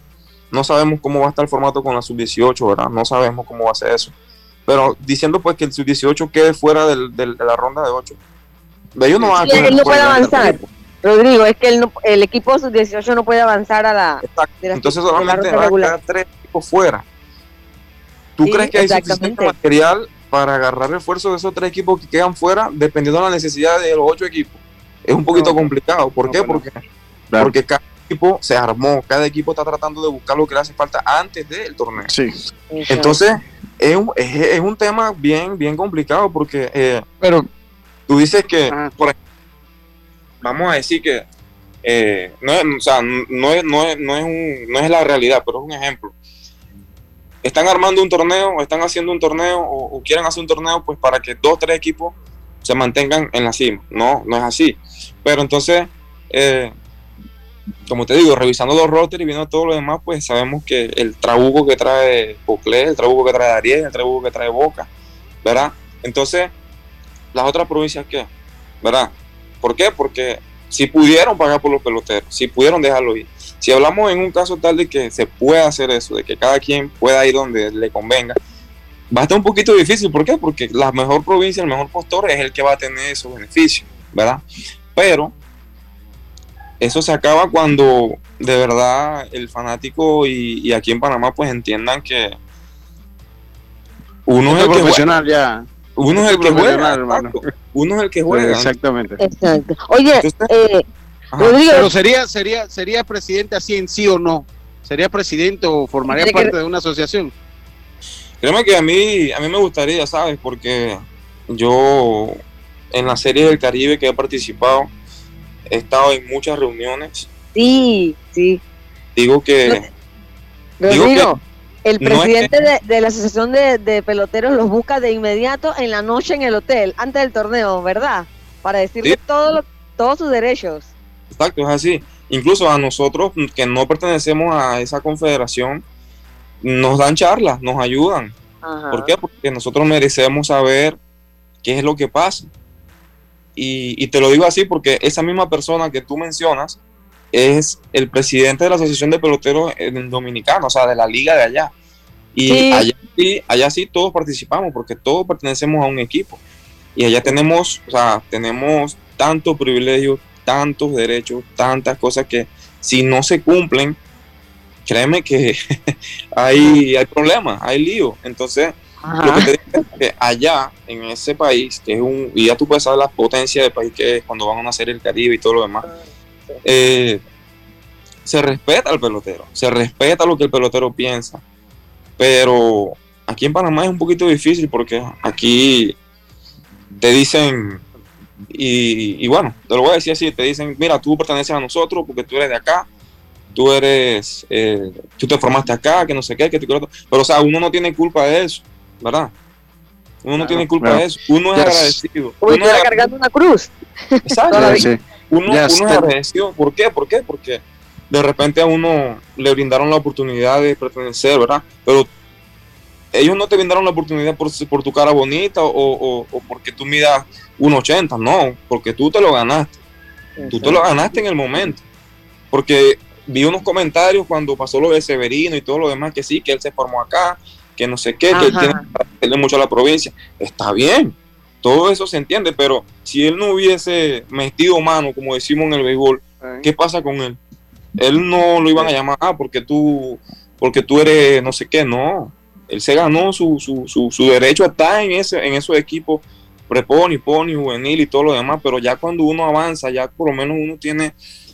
[SPEAKER 5] no sabemos cómo va a estar el formato con la sub-18, ¿verdad? No sabemos cómo va a ser eso. Pero diciendo pues que el sub-18 quede fuera del, de la ronda de 8.
[SPEAKER 3] Ellos no van a él no puede avanzar. Rodrigo, es que el, el equipo sub-18 no puede avanzar a la.
[SPEAKER 5] Exacto. Entonces solamente van a quedar 3 fuera. ¿Tú crees que hay suficiente material para agarrar esfuerzo de esos tres equipos que quedan fuera, dependiendo de la necesidad de los ocho equipos? Es un poquito complicado. ¿Por qué? Porque, porque cada equipo se armó, cada equipo está tratando de buscar lo que le hace falta antes del torneo.
[SPEAKER 1] Sí.
[SPEAKER 5] Entonces, es un, es, un tema bien, bien complicado porque eh,
[SPEAKER 1] Pero,
[SPEAKER 5] tú dices que, ah. Vamos a decir que eh, no, o sea, no, es, no, no, es no es la realidad, pero es un ejemplo están armando un torneo, o están haciendo un torneo, o, quieren hacer un torneo, pues para que dos, tres equipos se mantengan en la cima. No, no es así. Pero entonces, eh, como te digo, revisando los rosters y viendo todo lo demás, pues sabemos que el trabuco que trae Boclé, el trabuco que trae Ariel, el trabuco que trae Boca, ¿verdad? Entonces, las otras provincias, ¿qué? ¿Verdad? ¿Por qué? Porque si pudieron pagar por los peloteros, si pudieron dejarlo ir. Si hablamos en un caso tal de que se pueda hacer eso, de que cada quien pueda ir donde le convenga, va a estar un poquito difícil. ¿Por qué? Porque la mejor provincia, el mejor postor es el que va a tener esos beneficios, ¿verdad? Pero eso se acaba cuando de verdad el fanático y, aquí en Panamá pues entiendan que uno es el
[SPEAKER 1] profesional ya.
[SPEAKER 5] Uno es el que juega, uno es el que juega.
[SPEAKER 1] Exactamente.
[SPEAKER 3] Exacto. Oye, eh,
[SPEAKER 1] pero sería, sería, sería presidente así en sí o no. ¿Sería presidente o formaría parte de una asociación?
[SPEAKER 5] Créeme que a mí, a mí me gustaría, ¿sabes? Porque yo en la serie del Caribe que he participado, he estado en muchas reuniones.
[SPEAKER 3] Sí, sí.
[SPEAKER 5] Digo que...
[SPEAKER 3] digo el presidente de, la Asociación de, Peloteros los busca de inmediato en la noche en el hotel, antes del torneo, ¿verdad? Para decirle todo todos sus derechos.
[SPEAKER 5] Exacto, es así. Incluso a nosotros que no pertenecemos a esa confederación, nos dan charlas, nos ayudan. ¿Por qué? Porque nosotros merecemos saber qué es lo que pasa. Y, te lo digo así porque esa misma persona que tú mencionas es el presidente de la Asociación de Peloteros Dominicano, o sea, de la liga de allá. Y allá, sí, allá sí todos participamos porque todos pertenecemos a un equipo. Y allá tenemos, o sea, tenemos tantos privilegios, tantos derechos, tantas cosas que si no se cumplen, créeme que <laughs> hay, hay problemas, hay lío. Entonces, lo que te digo es que allá, en ese país, que es un, y ya tú puedes saber la potencia del país que es cuando van a nacer el Caribe y todo lo demás, eh, se respeta al pelotero, se respeta lo que el pelotero piensa, pero aquí en Panamá es un poquito difícil porque aquí te dicen, y, bueno, te lo voy a decir así, te dicen, mira, tú perteneces a nosotros porque tú eres de acá, tú eres, eh, tú te formaste acá, que no sé qué, que te pero o sea, uno no tiene culpa de eso, ¿verdad? Uno no tiene culpa de eso, uno es agradecido.
[SPEAKER 3] Uno está cargando una cruz.
[SPEAKER 5] Exacto. Uno, es agradecido, ¿por qué? ¿Por qué? Porque de repente a uno le brindaron la oportunidad de pertenecer, ¿verdad? Pero ellos no te brindaron la oportunidad por, por tu cara bonita o, o, porque tú midas 1,80, no, porque tú te lo ganaste. Tú te lo ganaste en el momento. Porque vi unos comentarios cuando pasó lo de Severino y todo lo demás, que sí, que él se formó acá, que no sé qué, que él tiene mucho a la provincia. Está bien, todo eso se entiende, pero si él no hubiese metido mano, como decimos en el béisbol, ¿qué pasa con él? Él no lo iban a llamar, ah, porque tú, porque tú eres no sé qué, no. Él se ganó su, su, su, su derecho a estar en, ese, en esos equipos preponi, pony, juvenil y todo lo demás, pero ya cuando uno avanza, ya por lo menos uno tiene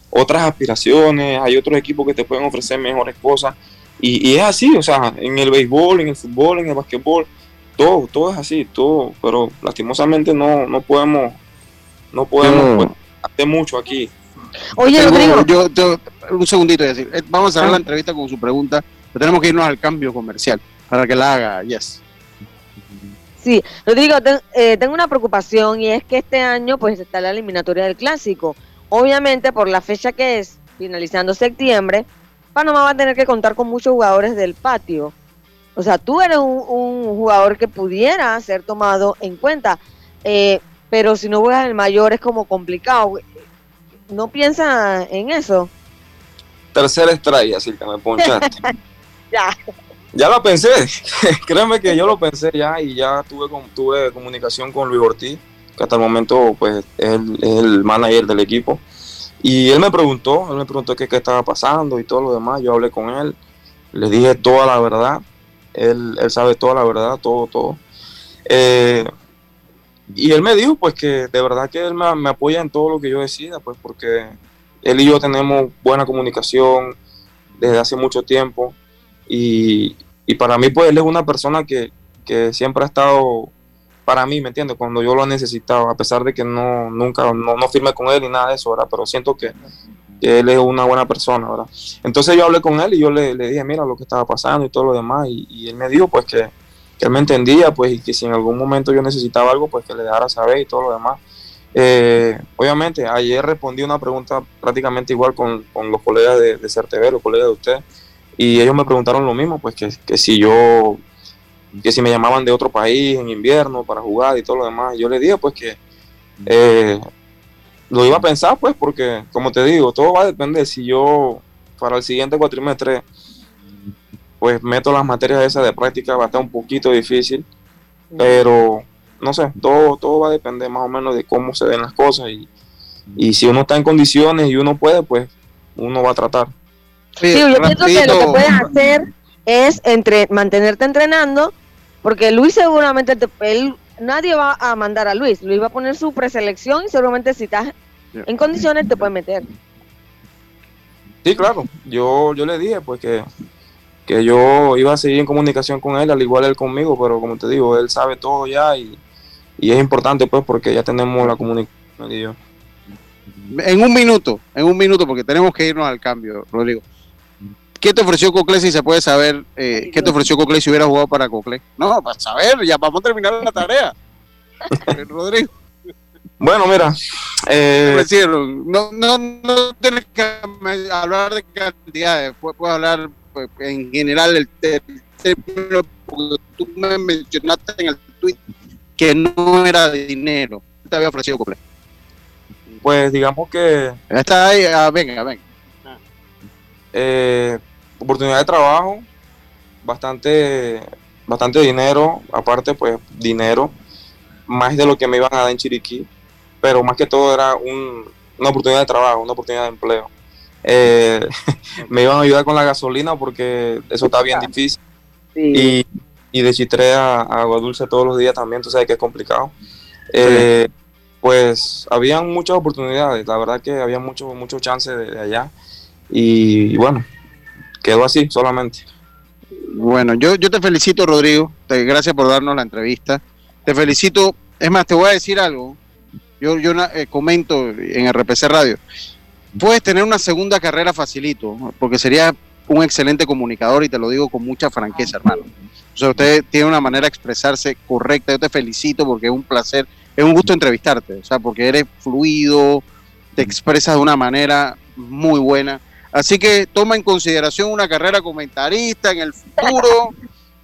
[SPEAKER 5] otras aspiraciones, hay otros equipos que te pueden ofrecer mejores cosas. Y, y es así, o sea, en el béisbol, en el fútbol, en el basquetbol, todo, todo es así, todo, pero lastimosamente no, no podemos, no podemos hacer mucho aquí.
[SPEAKER 3] Oye,
[SPEAKER 1] Yo, un segundito, decir, eh, vamos a cerrar la ah. entrevista con su pregunta, pero tenemos que irnos al cambio comercial para que la haga, yes.
[SPEAKER 3] Sí, Rodrigo, eh, tengo una preocupación y es que este año pues está la eliminatoria del clásico. Obviamente por la fecha que es, finalizando septiembre, Panamá va a tener que contar con muchos jugadores del patio. O sea, tú eres un, jugador que pudiera ser tomado en cuenta, eh, pero si no juegas el mayor es como complicado. ¿No piensa en eso?
[SPEAKER 5] Tercera estrella, así que me ponchaste. <laughs>
[SPEAKER 3] ya.
[SPEAKER 5] Ya lo pensé, <laughs> créeme que yo lo pensé ya y ya tuve, tuve comunicación con Luis Ortiz, que hasta el momento pues es el, es el manager del equipo. Y él me preguntó, él me preguntó qué, qué estaba pasando y todo lo demás. Yo hablé con él, le dije toda la verdad él, sabe toda la verdad, todo, todo. Eh, y él me dijo, pues, que de verdad que él me, apoya en todo lo que yo decida, pues, porque él y yo tenemos buena comunicación desde hace mucho tiempo. Y, para mí, pues, él es una persona que, siempre ha estado para mí, ¿me entiendes? Cuando yo lo he necesitado, a pesar de que no, nunca, no, no firme con él ni nada de eso. Pero siento que que él es una buena persona, ¿verdad? Entonces yo hablé con él y yo le, dije, mira lo que estaba pasando y todo lo demás, y, él me dijo, pues, que, él me entendía, pues, y que si en algún momento yo necesitaba algo, pues, que le dejara saber y todo lo demás. Eh, obviamente, ayer respondí una pregunta prácticamente igual con, los colegas de, de los colegas de usted, y ellos me preguntaron lo mismo, pues, que, que si yo, que si me llamaban de otro país en invierno para jugar y todo lo demás, yo le dije, pues, que... Eh, lo iba a pensar, pues, porque, como te digo, todo va a depender. Si yo para el siguiente cuatrimestre, pues meto las materias esas de práctica, va a estar un poquito difícil, pero no sé, todo, todo va a depender más o menos de cómo se ven las cosas y, y si uno está en condiciones y uno puede, pues uno va a tratar.
[SPEAKER 3] Sí, yo pienso que lo que puedes hacer es entre mantenerte entrenando, porque Luis seguramente, él, nadie va a mandar a Luis, Luis va a poner su preselección y seguramente si estás en condiciones te puede meter.
[SPEAKER 5] Sí, claro, yo, yo le dije pues que, que yo iba a seguir en comunicación con él, al igual él conmigo, pero como te digo, él sabe todo ya y, y es importante pues porque ya tenemos la comunicación y yo.
[SPEAKER 1] En un minuto, en un minuto, porque tenemos que irnos al cambio, Rodrigo. ¿Qué te ofreció Cocle si se puede saber? Eh, ¿Qué te ofreció Cocle si hubiera jugado para Cocle? No, para saber, ya vamos a terminar la tarea. <laughs> Rodrigo.
[SPEAKER 5] Bueno, mira.
[SPEAKER 1] Eh, no, no, no tienes que hablar de cantidades, puedes, hablar pues, en general el término, porque tú me mencionaste en el tweet que no era de dinero. ¿Qué te había ofrecido Cocle?
[SPEAKER 5] Pues digamos que.
[SPEAKER 1] Está ahí, ah, venga, venga.
[SPEAKER 5] Eh, oportunidad de trabajo, bastante, bastante dinero, aparte pues dinero, más de lo que me iban a dar en Chiriquí, pero más que todo era una oportunidad de trabajo, una oportunidad de empleo. Eh, <laughs> me iban a ayudar con la gasolina porque eso está bien difícil. Y, de Chitré a, Agua Dulce todos los días también, tú sabes que es complicado. Eh, pues habían muchas oportunidades, la verdad que había mucho, mucho chance de allá. Y, bueno, quedó así solamente.
[SPEAKER 1] Bueno, yo, yo te felicito, Rodrigo. gracias por darnos la entrevista. Te felicito. Es más, te voy a decir algo. Yo, yo eh, comento en RPC Radio. Puedes tener una segunda carrera facilito, porque sería un excelente comunicador y te lo digo con mucha franqueza, hermano. O sea, usted tiene una manera de expresarse correcta. Yo te felicito porque es un placer, es un gusto entrevistarte. O sea, porque eres fluido, te expresas de una manera muy buena. Así que toma en consideración una carrera comentarista en el futuro,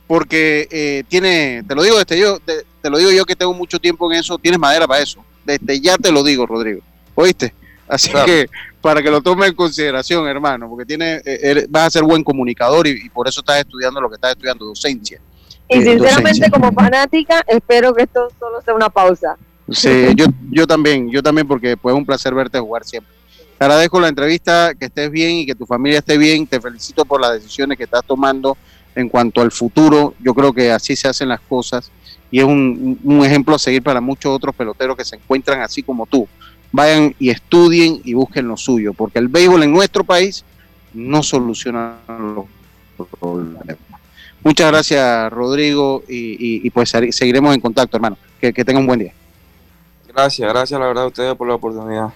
[SPEAKER 1] porque eh, tiene, te lo digo desde yo, te, lo digo yo que tengo mucho tiempo en eso, tienes madera para eso. Desde ya te lo digo, Rodrigo. ¿Oíste? Así que para que lo tome en consideración, hermano, porque tiene, eh, vas a ser buen comunicador y, por eso estás estudiando lo que estás estudiando, docencia.
[SPEAKER 3] Y eh, sinceramente, como fanática, espero que esto solo sea una pausa.
[SPEAKER 1] Sí, yo, yo también, yo también, porque pues es un placer verte jugar siempre. Te agradezco la entrevista, que estés bien y que tu familia esté bien. Te felicito por las decisiones que estás tomando en cuanto al futuro. Yo creo que así se hacen las cosas y es un, ejemplo a seguir para muchos otros peloteros que se encuentran así como tú. Vayan y estudien y busquen lo suyo, porque el béisbol en nuestro país no soluciona los problemas. Muchas gracias, Rodrigo, y, pues seguiremos en contacto, hermano. Que, que tenga un buen día.
[SPEAKER 5] Gracias, gracias la verdad a ustedes por la oportunidad.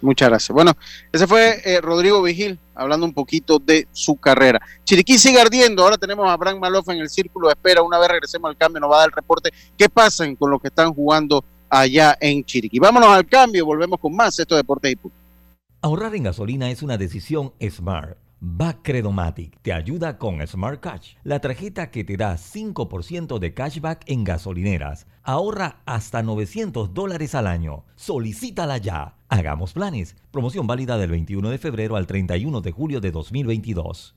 [SPEAKER 1] Muchas gracias. Bueno, ese fue eh, Rodrigo Vigil hablando un poquito de su carrera. Chiriquí sigue ardiendo. Ahora tenemos a Bran Maloff en el círculo de espera. Una vez regresemos al cambio, nos va a dar el reporte. ¿Qué pasa con los que están jugando allá en Chiriquí? Vámonos al cambio. Volvemos con más. Esto de Deportes y
[SPEAKER 2] Ahorrar en gasolina es una decisión smart. Credomatic te ayuda con Smart Cash, la tarjeta que te da 5% de cashback en gasolineras. Ahorra hasta 900 dólares al año. Solicítala ya. Hagamos planes. Promoción válida del 21 de febrero al 31 de julio de 2022.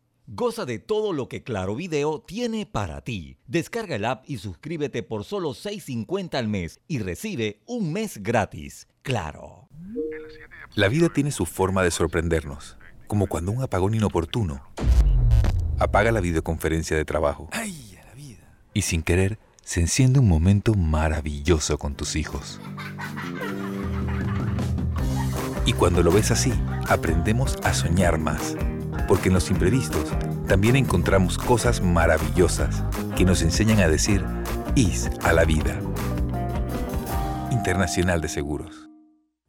[SPEAKER 2] Goza de todo lo que Claro Video tiene para ti. Descarga el app y suscríbete por solo $6.50 al mes y recibe un mes gratis. Claro.
[SPEAKER 6] La vida tiene su forma de sorprendernos, como cuando un apagón inoportuno apaga la videoconferencia de trabajo. ¡Ay, la vida! Y sin querer, se enciende un momento maravilloso con tus hijos. Y cuando lo ves así, aprendemos a soñar más. Porque en los imprevistos también encontramos cosas maravillosas que nos enseñan a decir IS a la vida. Internacional de Seguros.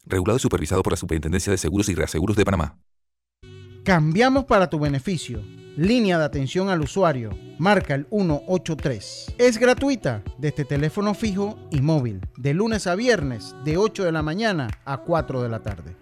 [SPEAKER 6] Regulado y supervisado por la Superintendencia de Seguros y Reaseguros de Panamá.
[SPEAKER 7] Cambiamos para tu beneficio. Línea de atención al usuario. Marca el 183. Es gratuita desde teléfono fijo y móvil. De lunes a viernes, de 8 de la mañana a 4 de la tarde.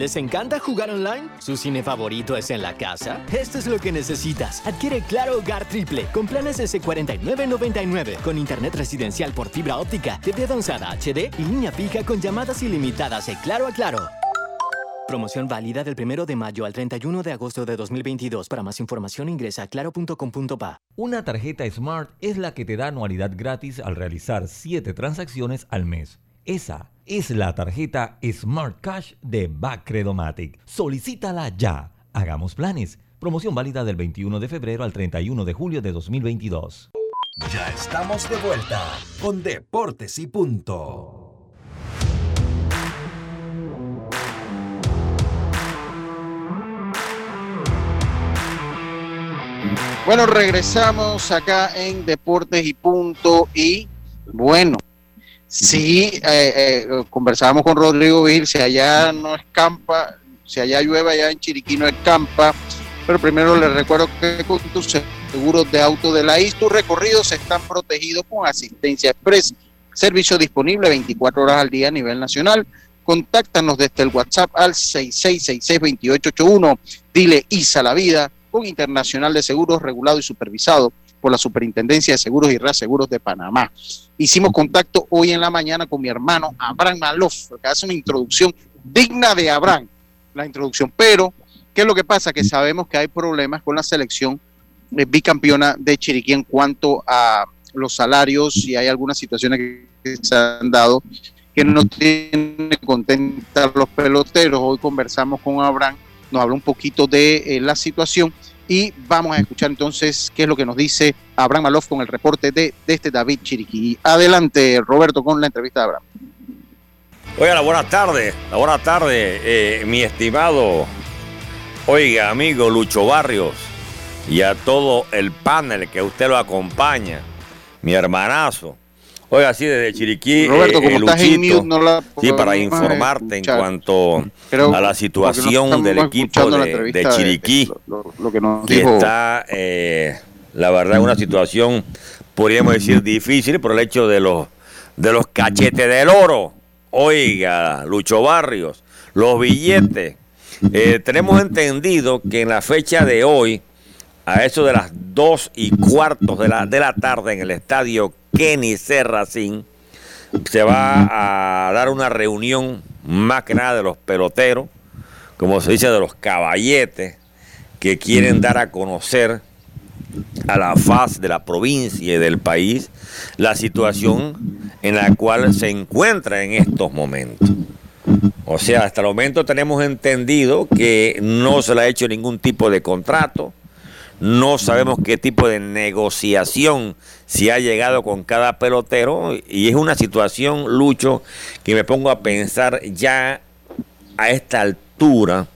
[SPEAKER 8] ¿Les encanta jugar online? ¿Su cine favorito es en la casa? Esto es lo que necesitas. Adquiere Claro Hogar Triple con planes S4999 con internet residencial por fibra óptica, TV avanzada HD y línea fija con llamadas ilimitadas de Claro a Claro. Promoción válida del 1 de mayo al 31 de agosto de 2022. Para más información ingresa a claro.com.pa.
[SPEAKER 2] Una tarjeta Smart es la que te da anualidad gratis al realizar 7 transacciones al mes. Esa es la tarjeta Smart Cash de Bacredomatic. Solicítala ya. Hagamos planes. Promoción válida del 21 de febrero al 31 de julio de 2022.
[SPEAKER 9] Ya estamos de vuelta con Deportes y Punto.
[SPEAKER 1] Bueno, regresamos acá en Deportes y Punto y bueno, Sí, eh, eh, conversábamos con Rodrigo Vigil, si allá no escampa, si allá llueve, allá en Chiriquí no escampa, pero primero les recuerdo que con tus seguros de auto de la IS, tus recorridos están protegidos con asistencia express, servicio disponible 24 horas al día a nivel nacional. Contáctanos desde el WhatsApp al 66662881, dile ISA la vida, con Internacional de Seguros regulado y supervisado por la Superintendencia de Seguros y Reaseguros de Panamá. Hicimos contacto hoy en la mañana con mi hermano Abraham Maloff, que hace una introducción digna de Abraham, la introducción. Pero, ¿qué es lo que pasa? Que sabemos que hay problemas con la selección bicampeona de Chiriquí en cuanto a los salarios y hay algunas situaciones que se han dado que no tienen contentar los peloteros. Hoy conversamos con Abraham, nos habló un poquito de eh, la situación y vamos a escuchar entonces qué es lo que nos dice Abraham Maloff con el reporte de, este David Chiriquí. Adelante, Roberto, con la entrevista de Abraham.
[SPEAKER 10] Oiga, buenas tardes, buenas tardes, eh, mi estimado, oiga, amigo Lucho Barrios, y a todo el panel que usted lo acompaña, mi hermanazo. Oiga, sí, desde Chiriquí.
[SPEAKER 1] Roberto, como estás en mute, no la
[SPEAKER 10] Sí, para informarte en cuanto a la situación del equipo de, Chiriquí.
[SPEAKER 1] Lo, que, nos
[SPEAKER 10] dijo. está, eh, la verdad, una situación, podríamos decir, difícil por el hecho de los, de los cachetes del oro. Oiga, Lucho Barrios, los billetes. Eh, tenemos entendido que en la fecha de hoy, a eso de las dos y cuartos de la, de la tarde en el estadio Kenny Serracín, se va a dar una reunión más que nada de los peloteros, como se dice, de los caballetes, que quieren dar a conocer a la faz de la provincia y del país la situación en la cual se encuentra en estos momentos. O sea, hasta el momento tenemos entendido que no se le ha hecho ningún tipo de contrato, no sabemos qué tipo de negociación se ha llegado con cada pelotero y es una situación, Lucho, que me pongo a pensar ya a esta altura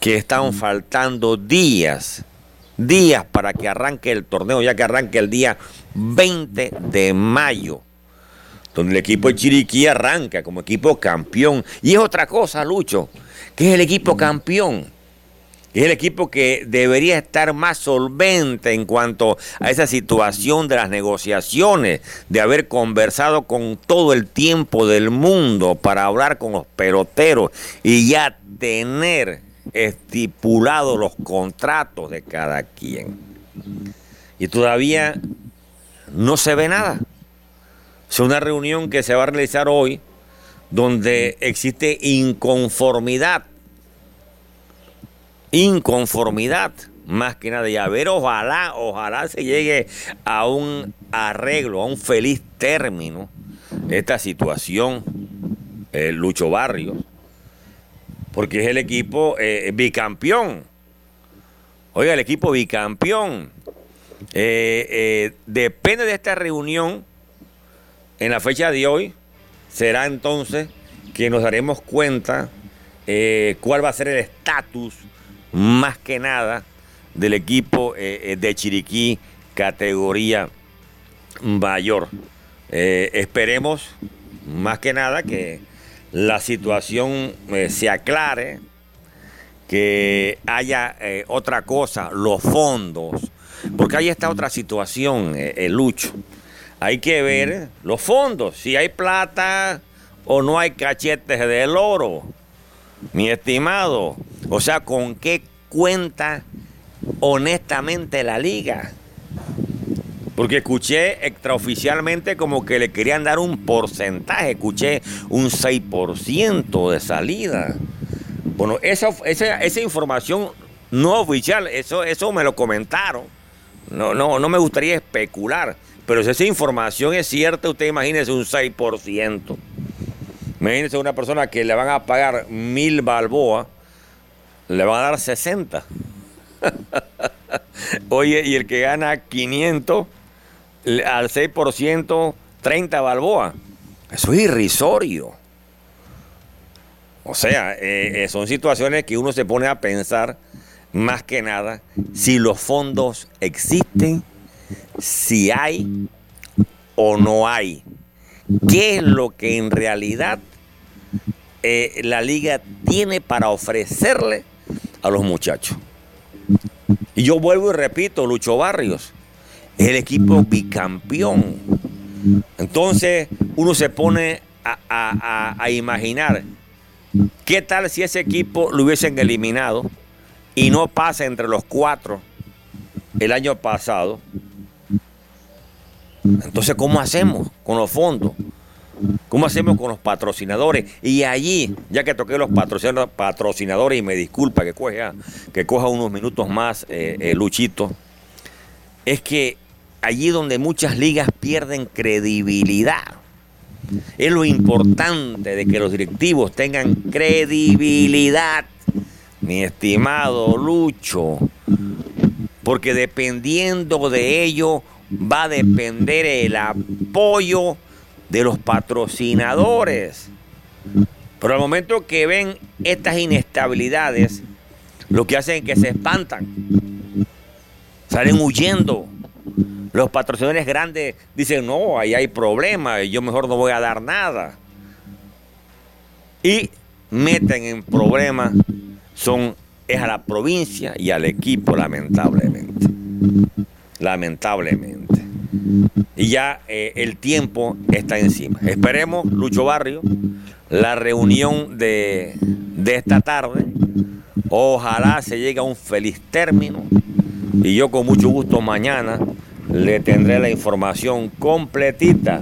[SPEAKER 10] que están faltando días, días para que arranque el torneo, ya que arranque el día 20 de mayo, donde el equipo de Chiriquí arranca como equipo campeón. Y es otra cosa, Lucho, que es el equipo campeón Es el equipo que debería estar más solvente en cuanto a esa situación de las negociaciones, de haber conversado con todo el tiempo del mundo para hablar con los peloteros y ya tener estipulados los contratos de cada quien. Y todavía no se ve nada. Es una reunión que se va a realizar hoy donde existe inconformidad inconformidad, más que nada. Y a ver, ojalá, ojalá se llegue a un arreglo, a un feliz término esta situación, el Lucho Barrios, porque es el equipo eh, bicampeón. Oiga, el equipo bicampeón. Eh, eh, depende de esta reunión, en la fecha de hoy, será entonces que nos daremos cuenta cuál va a ser el estatus más que nada del equipo eh, eh, de Chiriquí categoría mayor. Eh, esperemos más que nada que la situación se aclare, que haya otra cosa, los fondos, porque ahí está otra situación, el Lucho. Hay que ver los fondos, si hay plata o no hay cachetes del oro mi estimado. O sea, ¿con qué cuenta honestamente la liga? Porque escuché extraoficialmente como que le querían dar un porcentaje, escuché un 6% de salida. Bueno, esa, esa, información no oficial, eso, eso me lo comentaron. No, no, no me gustaría especular, pero si esa información es cierta, usted imagínese un 6%. Imagínense una persona que le van a pagar mil balboas, le van a dar 60. <laughs> Oye, y el que gana 500 al 6%, 30 balboas. Eso es irrisorio. O sea, eh, eh, son situaciones que uno se pone a pensar más que nada si los fondos existen, si hay o no hay. ¿Qué es lo que en realidad eh, la liga tiene para ofrecerle a los muchachos. Y yo vuelvo y repito, Lucho Barrios, es el equipo bicampeón. Entonces uno se pone a, a imaginar, ¿qué tal si ese equipo lo hubiesen eliminado y no pasa entre los cuatro el año pasado? Entonces, ¿cómo hacemos con los fondos? ¿Cómo hacemos con los patrocinadores? Y allí, ya que toqué los patrocinadores, y me disculpa que coja, que coja unos minutos más, eh, eh, Luchito, es que allí donde muchas ligas pierden credibilidad, es lo importante de que los directivos tengan credibilidad, mi estimado Lucho, porque dependiendo de ello va a depender el apoyo de los patrocinadores. Pero al momento que ven estas inestabilidades, lo que hacen es que se espantan, salen huyendo. Los patrocinadores grandes dicen, no, ahí hay problemas, yo mejor no voy a dar nada. Y meten en problemas son, es a la provincia y al equipo, lamentablemente. Lamentablemente y ya eh, el tiempo está encima. Esperemos, Lucho Barrio, la reunión de, de esta tarde. Ojalá se llegue a un feliz término y yo con mucho gusto mañana le tendré la información completita,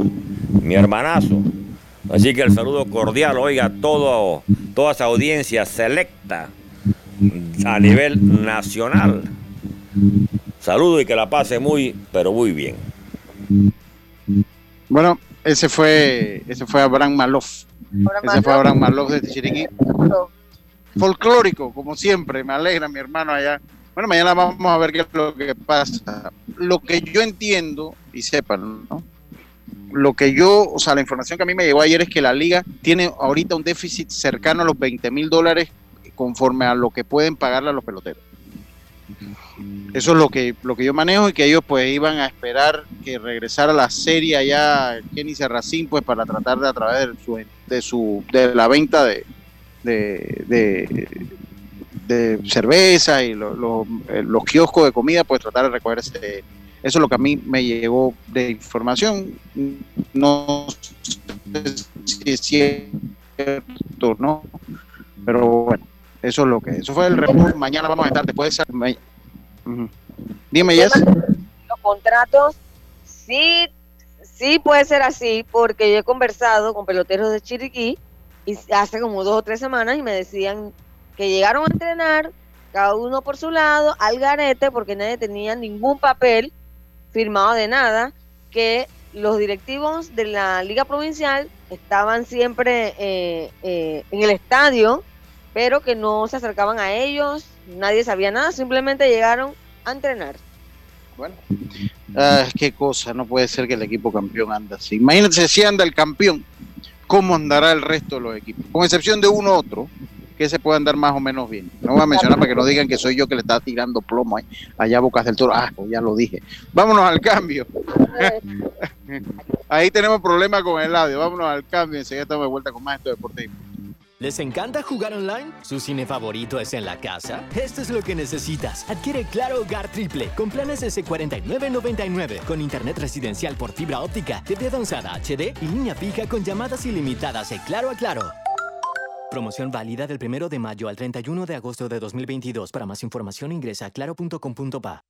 [SPEAKER 10] mi hermanazo. Así que el saludo cordial, oiga, todo, toda esa audiencia selecta a nivel nacional. Saludo y que la pase muy, pero muy bien.
[SPEAKER 1] Bueno, ese fue, ese fue Abraham Maloff. ese fue Abraham Maloff de Chiriquí. Folclórico, como siempre, me alegra mi hermano allá. Bueno, mañana vamos a ver qué es lo que pasa. Lo que yo entiendo, y sepan, ¿no? Lo que yo, o sea, la información que a mí me llegó ayer es que la liga tiene ahorita un déficit cercano a los 20 mil dólares conforme a lo que pueden pagarle a los peloteros. Eso es lo que, lo que yo manejo y que ellos pues iban a esperar que regresara la serie allá Kenny Serracín pues para tratar de a través de su, de, su, de la venta de, de, de cerveza y los kioscos de comida, pues tratar de recoger ese, eso es lo que a mí me llegó de información. No sé si es cierto, ¿no? Pero bueno, eso es lo que, eso fue el reporte. Mañana vamos a estar después de Dime, Yes.
[SPEAKER 3] Los contratos sí, sí puede ser así, porque yo he conversado con peloteros de Chiriquí y hace como dos o tres semanas y me decían que llegaron a entrenar cada uno por su lado al garete porque nadie tenía ningún papel firmado de nada, que los directivos de la liga provincial estaban siempre eh, eh, en el estadio, pero que no se acercaban a ellos, nadie sabía nada, simplemente llegaron a entrenar.
[SPEAKER 1] Bueno, ah, qué cosa, no puede ser que el equipo campeón anda así. Imagínense si anda el campeón, ¿cómo andará el resto de los equipos? Con excepción de uno u otro, que se puede andar más o menos bien. No voy a mencionar para que no digan que soy yo que le está tirando plomo allá a Bocas del Toro. Ah, pues ya lo dije. Vámonos al cambio. <laughs> Ahí tenemos problemas con el audio. Vámonos al cambio. Enseguida estamos de vuelta con más esto de deporte.
[SPEAKER 8] ¿Les encanta jugar online? ¿Su cine favorito es en la casa? Esto es lo que necesitas. Adquiere Claro Hogar Triple con planes S4999 con internet residencial por fibra óptica, TV avanzada HD y línea fija con llamadas ilimitadas de Claro a Claro. Promoción válida del 1 de mayo al 31 de agosto de 2022. Para más información ingresa a claro.com.pa.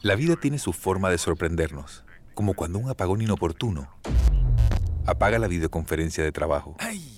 [SPEAKER 6] La vida tiene su forma de sorprendernos, como cuando un apagón inoportuno apaga la videoconferencia de trabajo. ¡Ay!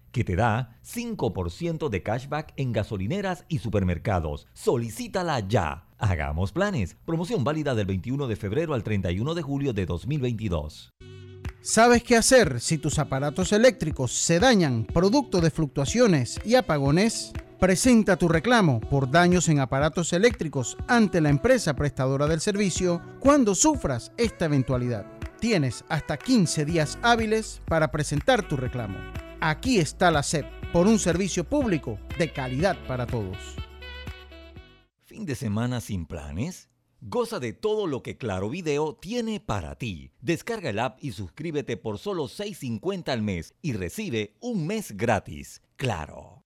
[SPEAKER 2] que te da 5% de cashback en gasolineras y supermercados. Solicítala ya. Hagamos planes. Promoción válida del 21 de febrero al 31 de julio de 2022.
[SPEAKER 7] ¿Sabes qué hacer si tus aparatos eléctricos se dañan producto de fluctuaciones y apagones? Presenta tu reclamo por daños en aparatos eléctricos ante la empresa prestadora del servicio cuando sufras esta eventualidad. Tienes hasta 15 días hábiles para presentar tu reclamo. Aquí está la SEP por un servicio público de calidad para todos.
[SPEAKER 2] ¿Fin de semana sin planes? Goza de todo lo que Claro Video tiene para ti. Descarga el app y suscríbete por solo $6.50 al mes y recibe un mes gratis. Claro.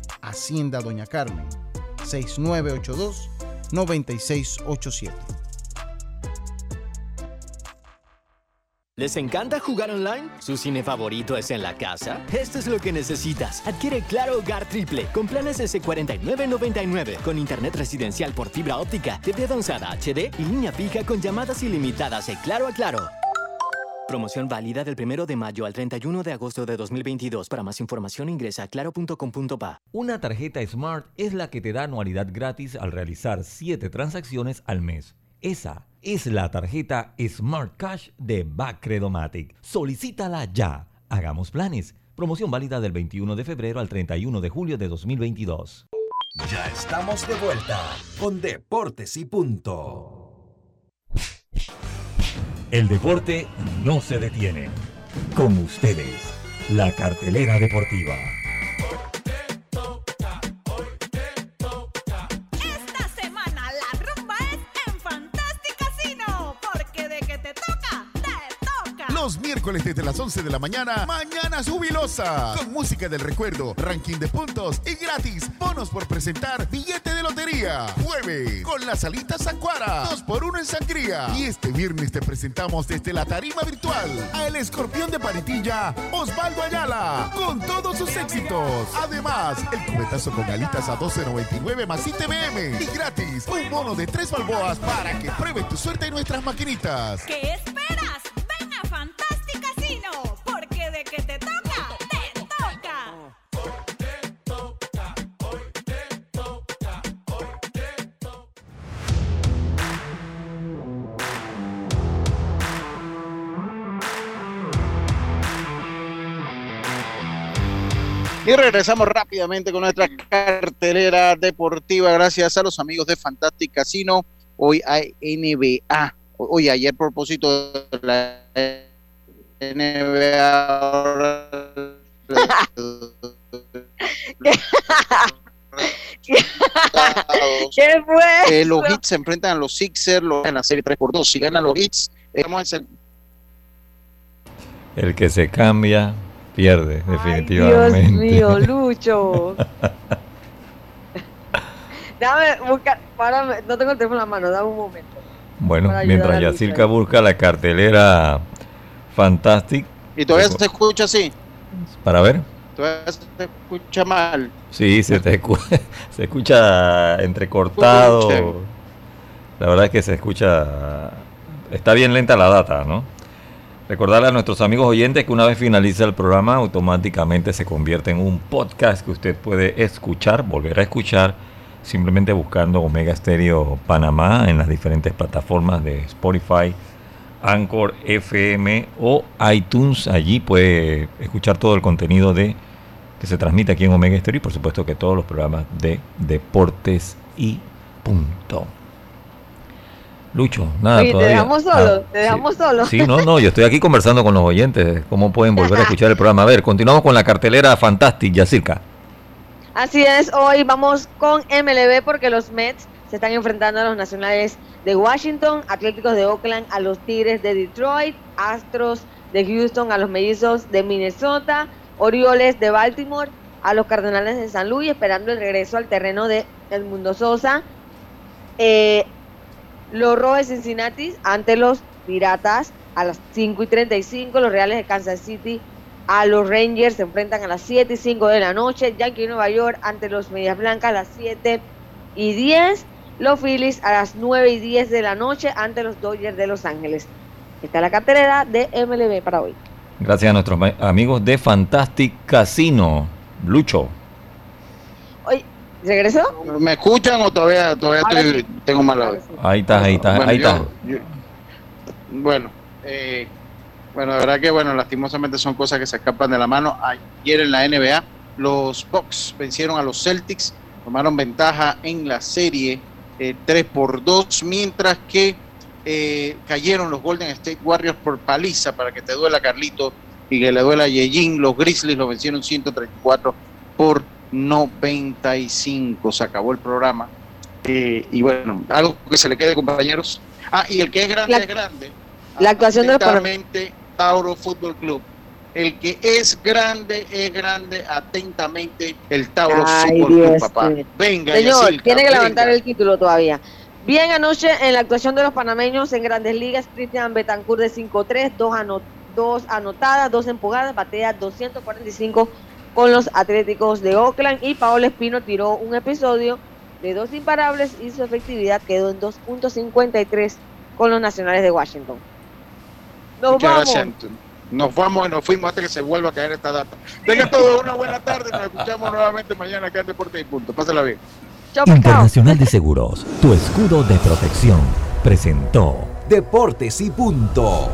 [SPEAKER 7] Hacienda Doña Carmen 6982-9687.
[SPEAKER 8] ¿Les encanta jugar online? ¿Su cine favorito es en la casa? Esto es lo que necesitas. Adquiere Claro Hogar Triple con planes S4999 con internet residencial por fibra óptica, TV avanzada HD y línea fija con llamadas ilimitadas de Claro a Claro. Promoción válida del 1 de mayo al 31 de agosto de 2022. Para más información ingresa a claro.com.pa.
[SPEAKER 2] Una tarjeta Smart es la que te da anualidad gratis al realizar 7 transacciones al mes. Esa es la tarjeta Smart Cash de Bacredomatic. Solicítala ya. Hagamos planes. Promoción válida del 21 de febrero al 31 de julio de 2022.
[SPEAKER 9] Ya estamos de vuelta con Deportes y Punto.
[SPEAKER 2] El deporte no se detiene. Con ustedes, la cartelera deportiva.
[SPEAKER 11] Miércoles desde las 11 de la mañana, Mañana Jubilosa. Con música del recuerdo, ranking de puntos y gratis. Bonos por presentar billete de lotería. Jueves, con las alitas Zacuara. 2 por 1 en sangría. Y este viernes te presentamos desde la tarima virtual a El Escorpión de Paritilla, Osvaldo Ayala. Con todos sus éxitos. Además, el cubetazo con alitas a 12.99 más ITBM. Y gratis, un bono de 3 balboas para que pruebes tu suerte en nuestras maquinitas.
[SPEAKER 12] ¿Qué esperas?
[SPEAKER 1] Y regresamos rápidamente con nuestra cartelera deportiva. Gracias a los amigos de Fantastic Casino. Hoy hay NBA. Hoy, ayer, por propósito de la <laughs>
[SPEAKER 3] ¿Qué fue?
[SPEAKER 1] Eh, los Hits se enfrentan a los Sixers los, en la serie 3 por 2 Si ganan los Hits, vamos a hacer
[SPEAKER 4] El que se cambia, pierde,
[SPEAKER 3] Dios
[SPEAKER 4] definitivamente.
[SPEAKER 3] mío, <laughs> Lucho. <laughs> Dame, busca, párame, no tengo el teléfono en la mano, dame un momento.
[SPEAKER 4] Bueno, mientras Yacirca busca la cartelera Fantastic,
[SPEAKER 1] Y todavía se escucha así.
[SPEAKER 4] para ver.
[SPEAKER 1] Todavía se escucha mal.
[SPEAKER 4] Sí, se te escu- <laughs> se escucha entrecortado. La verdad es que se escucha. Está bien lenta la data, ¿no? Recordarle a nuestros amigos oyentes que una vez finaliza el programa, automáticamente se convierte en un podcast que usted puede escuchar, volver a escuchar, simplemente buscando Omega Stereo Panamá en las diferentes plataformas de Spotify, Anchor FM o iTunes. Allí puede escuchar todo el contenido de que se transmite aquí en Omega Stereo y por supuesto que todos los programas de deportes y punto. Lucho, nada
[SPEAKER 3] Oye, te
[SPEAKER 4] todavía.
[SPEAKER 3] dejamos solo,
[SPEAKER 4] Ah,
[SPEAKER 3] te dejamos solo.
[SPEAKER 4] Sí, no, no, yo estoy aquí conversando con los oyentes, cómo pueden volver a <laughs> escuchar el programa. A ver, continuamos con la cartelera Fantastic, Yacirca.
[SPEAKER 3] Así es, hoy vamos con MLB porque los Mets se están enfrentando a los nacionales de Washington, Atléticos de Oakland a los Tigres de Detroit, Astros de Houston a los Mellizos de Minnesota, Orioles de Baltimore a los Cardenales de San Luis, esperando el regreso al terreno de Edmundo Sosa. Eh, los de Cincinnati ante los Piratas a las 5 y 35, los Reales de Kansas City a los Rangers se enfrentan a las 7 y 5 de la noche. Yankee Nueva York ante los Medias Blancas a las 7 y 10. Los Phillies a las 9 y 10 de la noche ante los Dodgers de Los Ángeles. Esta es la cartelera de MLB para hoy.
[SPEAKER 4] Gracias a nuestros amigos de Fantastic Casino. Lucho.
[SPEAKER 3] ¿Regresó?
[SPEAKER 1] ¿Me escuchan o todavía, todavía estoy- tengo mala
[SPEAKER 4] Ahí está, ahí está,
[SPEAKER 1] Bueno,
[SPEAKER 4] ahí
[SPEAKER 1] yo-
[SPEAKER 4] está.
[SPEAKER 1] yo- bueno, eh, bueno, de verdad que bueno, lastimosamente son cosas que se escapan de la mano. Ayer en la NBA, los Bucks vencieron a los Celtics, tomaron ventaja en la serie eh, 3 por 2, mientras que eh, cayeron los Golden State Warriors por paliza, para que te duela Carlito y que le duela a Yejin. Los Grizzlies lo vencieron 134 por 95. Se acabó el programa. Eh, y bueno, algo que se le quede, compañeros. Ah, y el que es grande
[SPEAKER 3] La-
[SPEAKER 1] es grande.
[SPEAKER 3] la actuación de
[SPEAKER 1] Tauro Fútbol Club. El que es grande es grande atentamente el Tauro
[SPEAKER 3] Ay,
[SPEAKER 1] Fútbol Club, papá. Venga,
[SPEAKER 3] Señor,
[SPEAKER 1] Yacirca,
[SPEAKER 3] tiene que
[SPEAKER 1] venga.
[SPEAKER 3] levantar el título todavía. Bien anoche en la actuación de los panameños en Grandes Ligas, Cristian Betancourt de 5-3, dos, ano- dos anotadas, dos empujadas, batea 245 con los Atléticos de Oakland y Paolo Espino tiró un episodio de dos imparables y su efectividad quedó en 2.53 con los Nacionales de Washington. Nos
[SPEAKER 1] Muchas
[SPEAKER 3] vamos.
[SPEAKER 1] gracias. Nos vamos y nos fuimos hasta que se vuelva a caer esta data. Tengan todos una buena tarde. Nos escuchamos nuevamente mañana acá en Deporte y Punto. Pásala bien.
[SPEAKER 2] Internacional de Seguros, tu escudo de protección, presentó
[SPEAKER 9] Deportes y Punto.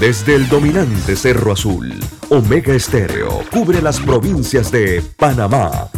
[SPEAKER 13] Desde el dominante Cerro Azul, Omega Estéreo cubre las provincias de Panamá,